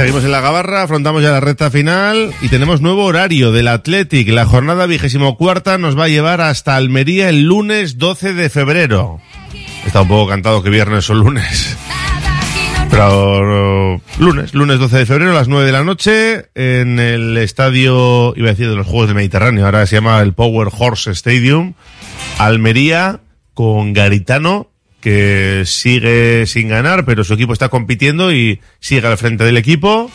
Seguimos en la gabarra, afrontamos ya la recta final y tenemos nuevo horario del Athletic. La jornada vigésimo cuarta nos va a llevar hasta Almería el lunes 12 de febrero. Está un poco cantado que viernes o lunes. Pero lunes, lunes 12 de febrero a las 9 de la noche en el estadio, iba a decir de los Juegos del Mediterráneo, ahora se llama el Power Horse Stadium, Almería con Garitano que sigue sin ganar, pero su equipo está compitiendo y sigue al frente del equipo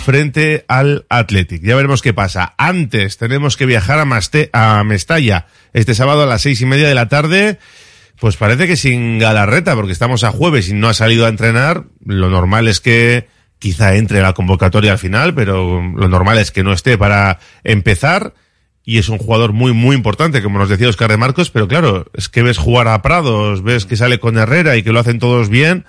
frente al Athletic. Ya veremos qué pasa. Antes tenemos que viajar a, a Mestalla este sábado a las seis y media de la tarde. Pues parece que sin Galarreta, porque estamos a jueves y no ha salido a entrenar. Lo normal es que quizá entre la convocatoria al final, pero lo normal es que no esté para empezar y es un jugador muy, muy importante, como nos decía Oscar de Marcos, pero claro, es que ves jugar a Prados, ves que sale con Herrera y que lo hacen todos bien,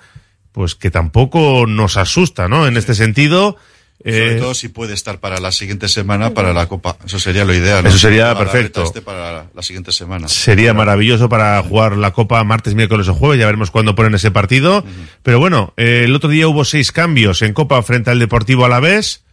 pues que tampoco nos asusta, ¿no? En este sentido. Sobre eh, todo si puede estar para la siguiente semana para la Copa. Eso sería lo ideal. ¿no? Eso sería Para perfecto. este para la siguiente semana. Sería maravilloso para jugar la Copa martes, miércoles o jueves, ya veremos cuándo ponen ese partido. Pero bueno, eh, el otro día hubo seis cambios en Copa frente al Deportivo Alavés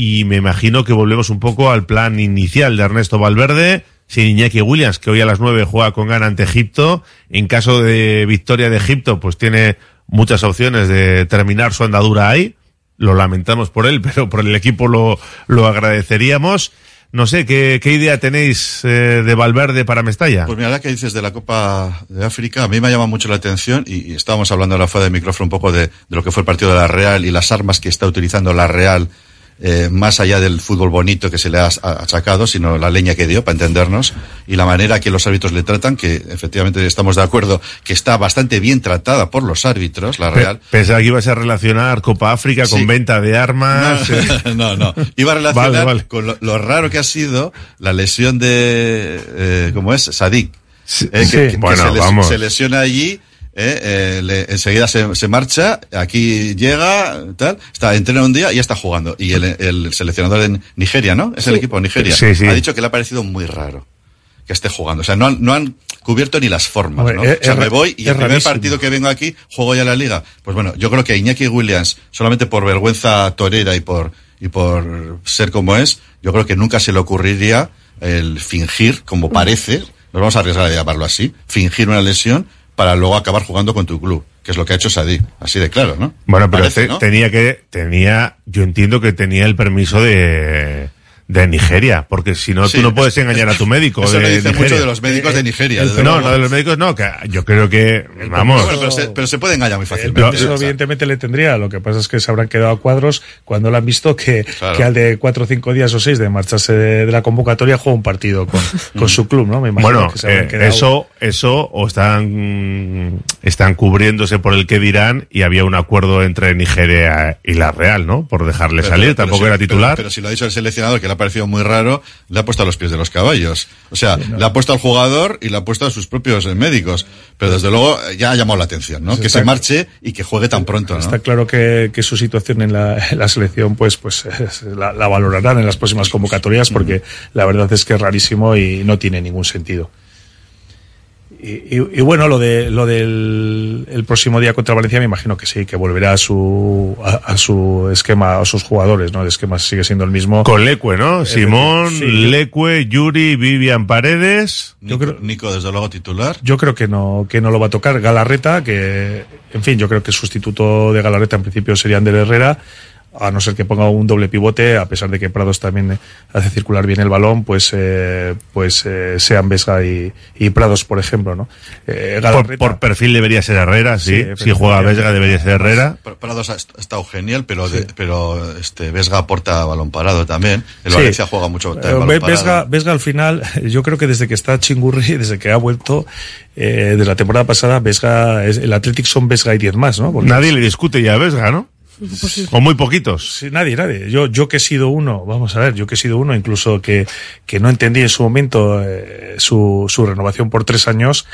y me imagino que volvemos un poco al plan inicial de Ernesto Valverde, sin Iñaki Williams, que hoy a las nueve juega con gana ante Egipto. En caso de victoria de Egipto, pues tiene muchas opciones de terminar su andadura ahí. Lo lamentamos por él, pero por el equipo lo, lo agradeceríamos. No sé, ¿qué, qué idea tenéis eh, de Valverde para Mestalla? Pues mira, la que dices de la Copa de África, a mí me llama mucho la atención y, y estábamos hablando ahora fuera de micrófono un poco de, de lo que fue el partido de la Real y las armas que está utilizando la Real eh, más allá del fútbol bonito que se le ha achacado, sino la leña que dio, para entendernos, y la manera que los árbitros le tratan, que efectivamente estamos de acuerdo que está bastante bien tratada por los árbitros, la Real. Pensaba que ibas a relacionar Copa África con Sí. venta de armas. eh. No, no, no. Iba a relacionar Vale, vale. con lo, lo raro que ha sido la lesión de, eh, ¿cómo es? Sadik. Eh, que- sí. que, que Bueno, se, les- se lesiona allí, eh, eh, le- enseguida se, se marcha, aquí llega, tal, está, entrena un día y ya está jugando. Y el, el seleccionador de Nigeria, ¿no? Es el equipo de Nigeria. Sí, sí. Ha dicho que le ha parecido muy raro que esté jugando. O sea, no han, no han cubierto ni las formas, Hombre, ¿no? es- o sea, es me voy y el primer rarísimo. partido que vengo aquí juego ya la liga. Pues bueno, yo creo que Iñaki Williams, solamente por vergüenza torera y por, y por ser como es, yo creo que nunca se le ocurriría el fingir, como parece, nos vamos a arriesgar a llamarlo así, fingir una lesión para luego acabar jugando con tu club, que es lo que ha hecho Sadik, así de claro, ¿no? Bueno, pero Parece, te- ¿no? tenía que, tenía, yo entiendo que tenía el permiso de, de Nigeria, porque si no, Sí, tú no puedes engañar a tu médico. Eso de le dice Nigeria. mucho de los médicos de Nigeria. desde No, no de los médicos, no, que yo creo que, vamos. Bueno, pero, se, pero se puede engañar muy fácilmente. permiso o sea. evidentemente le tendría, lo que pasa es que se habrán quedado a cuadros cuando le han visto que, Claro. que al de cuatro o cinco días o seis de marcharse de, de la convocatoria juega un partido con, con su club, ¿no? Me imagino Bueno, que se habrán eh, quedado- eso, eso, o están, están cubriéndose por el que dirán y había un acuerdo entre Nigeria y la Real, ¿no? Por dejarle Pero- salir, pero tampoco si- era titular. Pero, pero si lo ha dicho el seleccionador, que le ha parecido muy raro, le ha puesto a los pies de los caballos. O sea, le ha puesto al jugador y le ha puesto a sus propios eh, médicos. Pero desde luego eh, ya ha llamado la atención, ¿no? Pues que está- se marche y que juegue tan pronto, ¿no? Está claro que, que su situación en la, en la selección, pues, pues es- la, la valorarán en las próximas convocatorias, porque la verdad es que es rarísimo y no tiene ningún sentido. Y, y- y bueno, lo de lo del el próximo día contra Valencia me imagino que sí, que volverá a su a, a su esquema, a sus jugadores, ¿no? El esquema sigue siendo el mismo. Con Lecue, ¿no? Simón, Sí, yo- Lecue, Yuri, Vivian Paredes. Nico, Nico, desde luego, titular. Yo creo que no, que no lo va a tocar. Galarreta, que, en fin, yo creo que el sustituto de Galarreta en principio sería Ander Herrera, a no ser que ponga un doble pivote, a pesar de que Prados también eh, hace circular bien el balón, pues, eh, pues eh, sean Vesga y, y Prados, por ejemplo, ¿no? Eh, Por, por perfil debería ser Herrera, sí. Sí, si juega. Vesga debería ser Herrera. Pr- Prados ha est- ha estado genial, pero, de- pero este Vesga aporta balón parado también. El Sí. Valencia juega mucho Eh, balón Ve- parado. Vesga, Vesga al final, yo creo que desde que está Chingurri, desde que ha vuelto eh, de la temporada pasada, Vesga, es, el Athletic son Vesga y 10 más, ¿no? Porque- Nadie le discute ya a Vesga, ¿no? O muy poquitos. Sí, nadie, nadie. Yo, yo que he sido uno, vamos a ver, yo que he sido uno, incluso que, que no entendí en su momento eh, su, su renovación por tres años,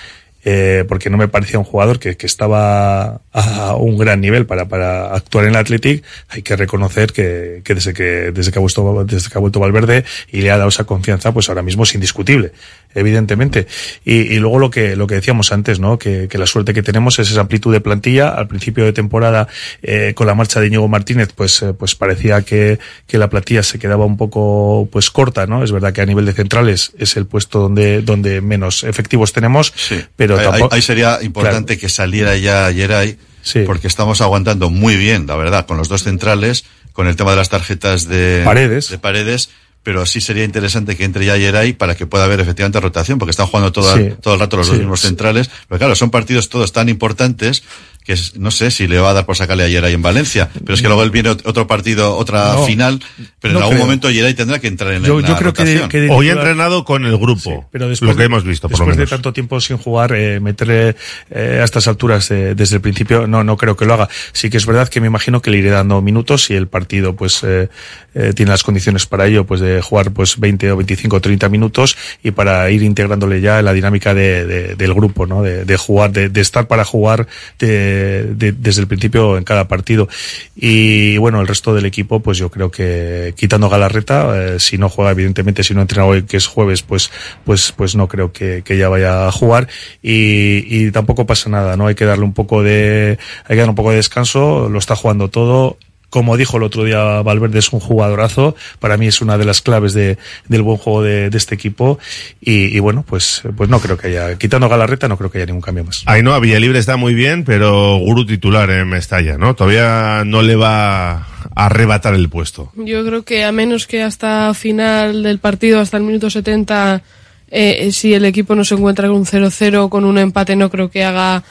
eh, porque no me parecía un jugador que, que estaba a un gran nivel para, para actuar en el Athletic. Hay que reconocer que, que desde que, desde que ha vuelto, desde que ha vuelto Valverde y le ha dado esa confianza, pues ahora mismo es indiscutible, evidentemente. Y, y luego lo que, lo que decíamos antes, ¿no? Que, que la suerte que tenemos es esa amplitud de plantilla. Al principio de temporada, eh, con la marcha de Íñigo Martínez, pues, eh, pues parecía que, que la plantilla se quedaba un poco, pues corta, ¿no? Es verdad que a nivel de centrales es el puesto donde, donde menos efectivos tenemos, pero ahí, tampoco. ahí sería importante que saliera ya Yeray, porque estamos aguantando muy bien, la verdad, con los dos centrales, con el tema de las tarjetas de Paredes. de paredes pero sí sería interesante que entre ya Yeray para que pueda haber efectivamente rotación, porque están jugando todo, Sí. todo el rato los Sí. dos mismos centrales. Pero claro, son partidos todos tan importantes que es- no sé si le va a dar por sacarle a Yeray en Valencia, pero es que luego él viene ot- otro partido, otra No, final, pero no en algún creo. momento Yeray tendrá que entrar en la, Yo- la yo creo que de- rotación. que de Hoy ha entrenado con el grupo. pero después lo que de- hemos visto, por lo después menos. de tanto tiempo sin jugar, eh, meterle eh, a estas alturas eh, desde el principio, no, no creo que lo haga. Sí que es verdad que me imagino que le iré dando minutos y el partido, pues, eh, eh, tiene las condiciones para ello, pues, de jugar, pues, 20 o 25 o 30 minutos y para ir integrándole ya en la dinámica de, de- del grupo, ¿no? De, de jugar, de, de estar para jugar de- de- desde el principio en cada partido. Y bueno, el resto del equipo, pues yo creo que quitando Galarreta, eh, si no juega, evidentemente, si no entrena hoy, que es jueves, pues, pues, pues no creo que, que ya vaya a jugar. Y, y tampoco pasa nada, ¿no? Hay que darle un poco de, hay que darle un poco de descanso, lo está jugando todo. Como dijo el otro día Valverde, es un jugadorazo. Para mí es una de las claves de, del buen juego de, de este equipo. Y, y bueno, pues, pues no creo que haya, quitando Galarreta, no creo que haya ningún cambio más. Ainhoa Villalibre está muy bien, pero Guru titular en Mestalla, ¿no? Todavía no le va a arrebatar el puesto. Yo creo que a menos que hasta final del partido, hasta el minuto 70, eh, si el equipo no se encuentra con un 0-0, con un empate, no creo que haga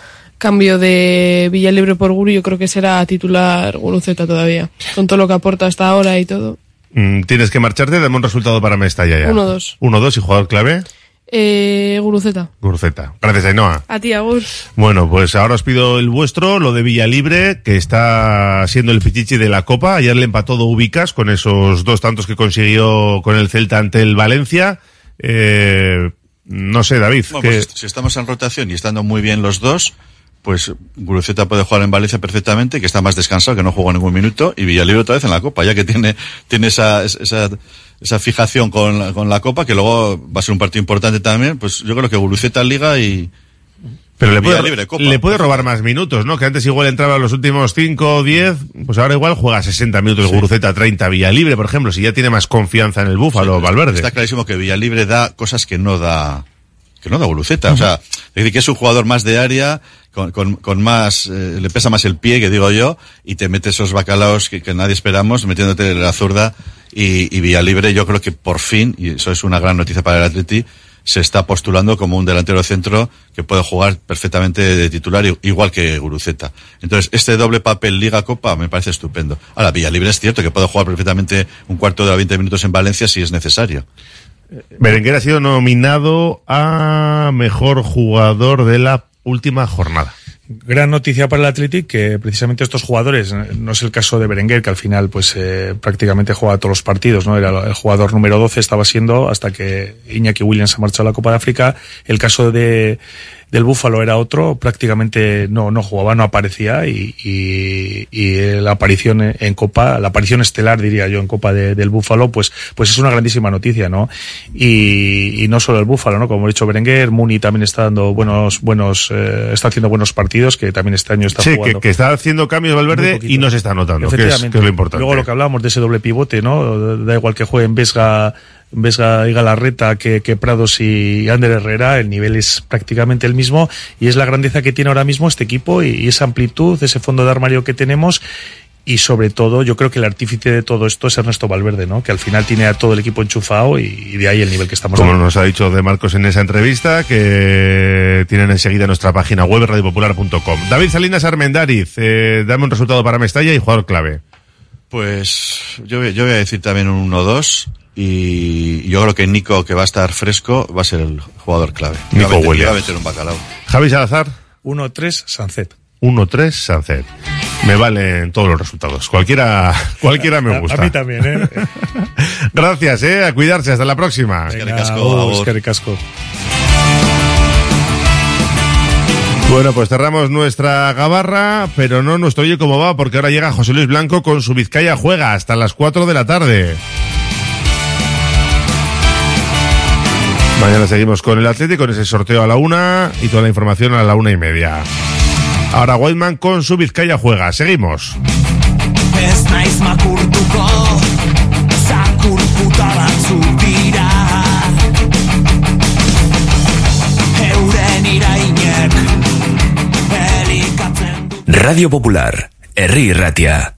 cambio de Villalibre por Guru. Yo creo que será titular Guruceta todavía, con todo lo que aporta hasta ahora y todo. Mm, Tienes que marcharte, dame un resultado para Mestalla ya. 1-2. 1-2 y jugador clave, Eh, Guruceta. Guruceta. Gracias, Ainhoa. A ti, Agur. Bueno, pues ahora os pido el vuestro, lo de Villalibre, que está siendo el pichichi de la Copa. Ayer le empató do Ubicas con esos dos tantos que consiguió con el Celta ante el Valencia. Eh, no sé, David. Bueno, que- pues si estamos en rotación y estando muy bien los dos, pues Guruceta puede jugar en Valencia perfectamente, que está más descansado, que no jugó ningún minuto, y Villalibre otra vez en la Copa, ya que tiene, tiene esa, esa, esa fijación con, la- con la Copa, que luego va a ser un partido importante también, pues yo creo que Guruceta Liga y... Pero le puede, Copa. le puede robar más minutos, ¿no? Que antes igual entraba los últimos 5 o 10, pues ahora igual juega 60 minutos Guruceta, 30 Villalibre, por ejemplo, si ya tiene más confianza en el Búfalo, Valverde. Está clarísimo que Villalibre da cosas que no da que no da Guruceta. O sea, es decir, que es un jugador más de área, con, con, con más, eh, le pesa más el pie, que digo yo, y te mete esos bacalaos que, que nadie esperamos, metiéndote la zurda, y, y Villalibre yo creo que por fin, y eso es una gran noticia para el Atleti, se está postulando como un delantero centro que puede jugar perfectamente de titular, igual que Guruceta. Entonces, este doble papel Liga-Copa me parece estupendo. Ahora, Villalibre es cierto que puede jugar perfectamente un cuarto de hora, 20 minutos en Valencia si es necesario. Berenguer ha sido nominado a mejor jugador de la última jornada. Gran noticia para el Athletic que precisamente estos jugadores, no es el caso de Berenguer, que al final pues eh, prácticamente juega todos los partidos, ¿no? Era el jugador número 12, estaba siendo hasta que Iñaki Williams ha marchado a la Copa de África. El caso de, del Búfalo era otro, prácticamente no, no jugaba, no aparecía y, y, y la aparición en Copa, la aparición estelar diría yo en Copa de- del Búfalo, pues, pues es una grandísima noticia, ¿no? Y, y no solo el Búfalo, ¿no? Como ha dicho Berenguer, Muni también está dando buenos, buenos, eh, está haciendo buenos partidos, que también este año está Sí, que, jugando. que está haciendo cambios Valverde y no se está notando, que es, Efectivamente. que es lo importante. Luego lo que hablábamos de ese doble pivote, ¿no? Da igual que jueguen Vesga, Vesga y Galarreta que, que Prados y Ander Herrera, el nivel es prácticamente el mismo y es la grandeza que tiene ahora mismo este equipo y, y esa amplitud, ese fondo de armario que tenemos y sobre todo yo creo que el artífice de todo esto es Ernesto Valverde, ¿no? Que al final tiene a todo el equipo enchufado y, y de ahí el nivel que estamos Como dando. nos ha dicho De Marcos en esa entrevista, que tienen enseguida nuestra página web radiopopular.com. David Salinas Armendariz, eh, dame un resultado para Mestalla y jugador clave. Pues yo, voy- yo voy a decir también un 1-2 y yo creo que Nico, que va a estar fresco, va a ser el jugador clave. Nico va meter- Williams. va a meter un bacalao. Javi Salazar. 1-3 Sancet. 1-3 Sancet. Me valen todos los resultados. Cualquiera, cualquiera me gusta. A mí también, ¿eh? Gracias, eh. A cuidarse. Hasta la próxima. Venga. Bueno, pues cerramos nuestra gabarra, pero no nuestro oye cómo va, porque ahora llega José Luis Blanco con su Vizcaya Juega hasta las 4 de la tarde. Mañana seguimos con el Atlético, con ese sorteo a la una y toda la información a la una y media. Ahora Whiteman con su Vizcaya Juega. Seguimos. Radio Popular, Herri Ratia.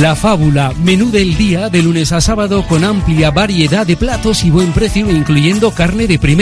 La Fábula, menú del día de lunes a sábado con amplia variedad de platos y buen precio incluyendo carne de primera.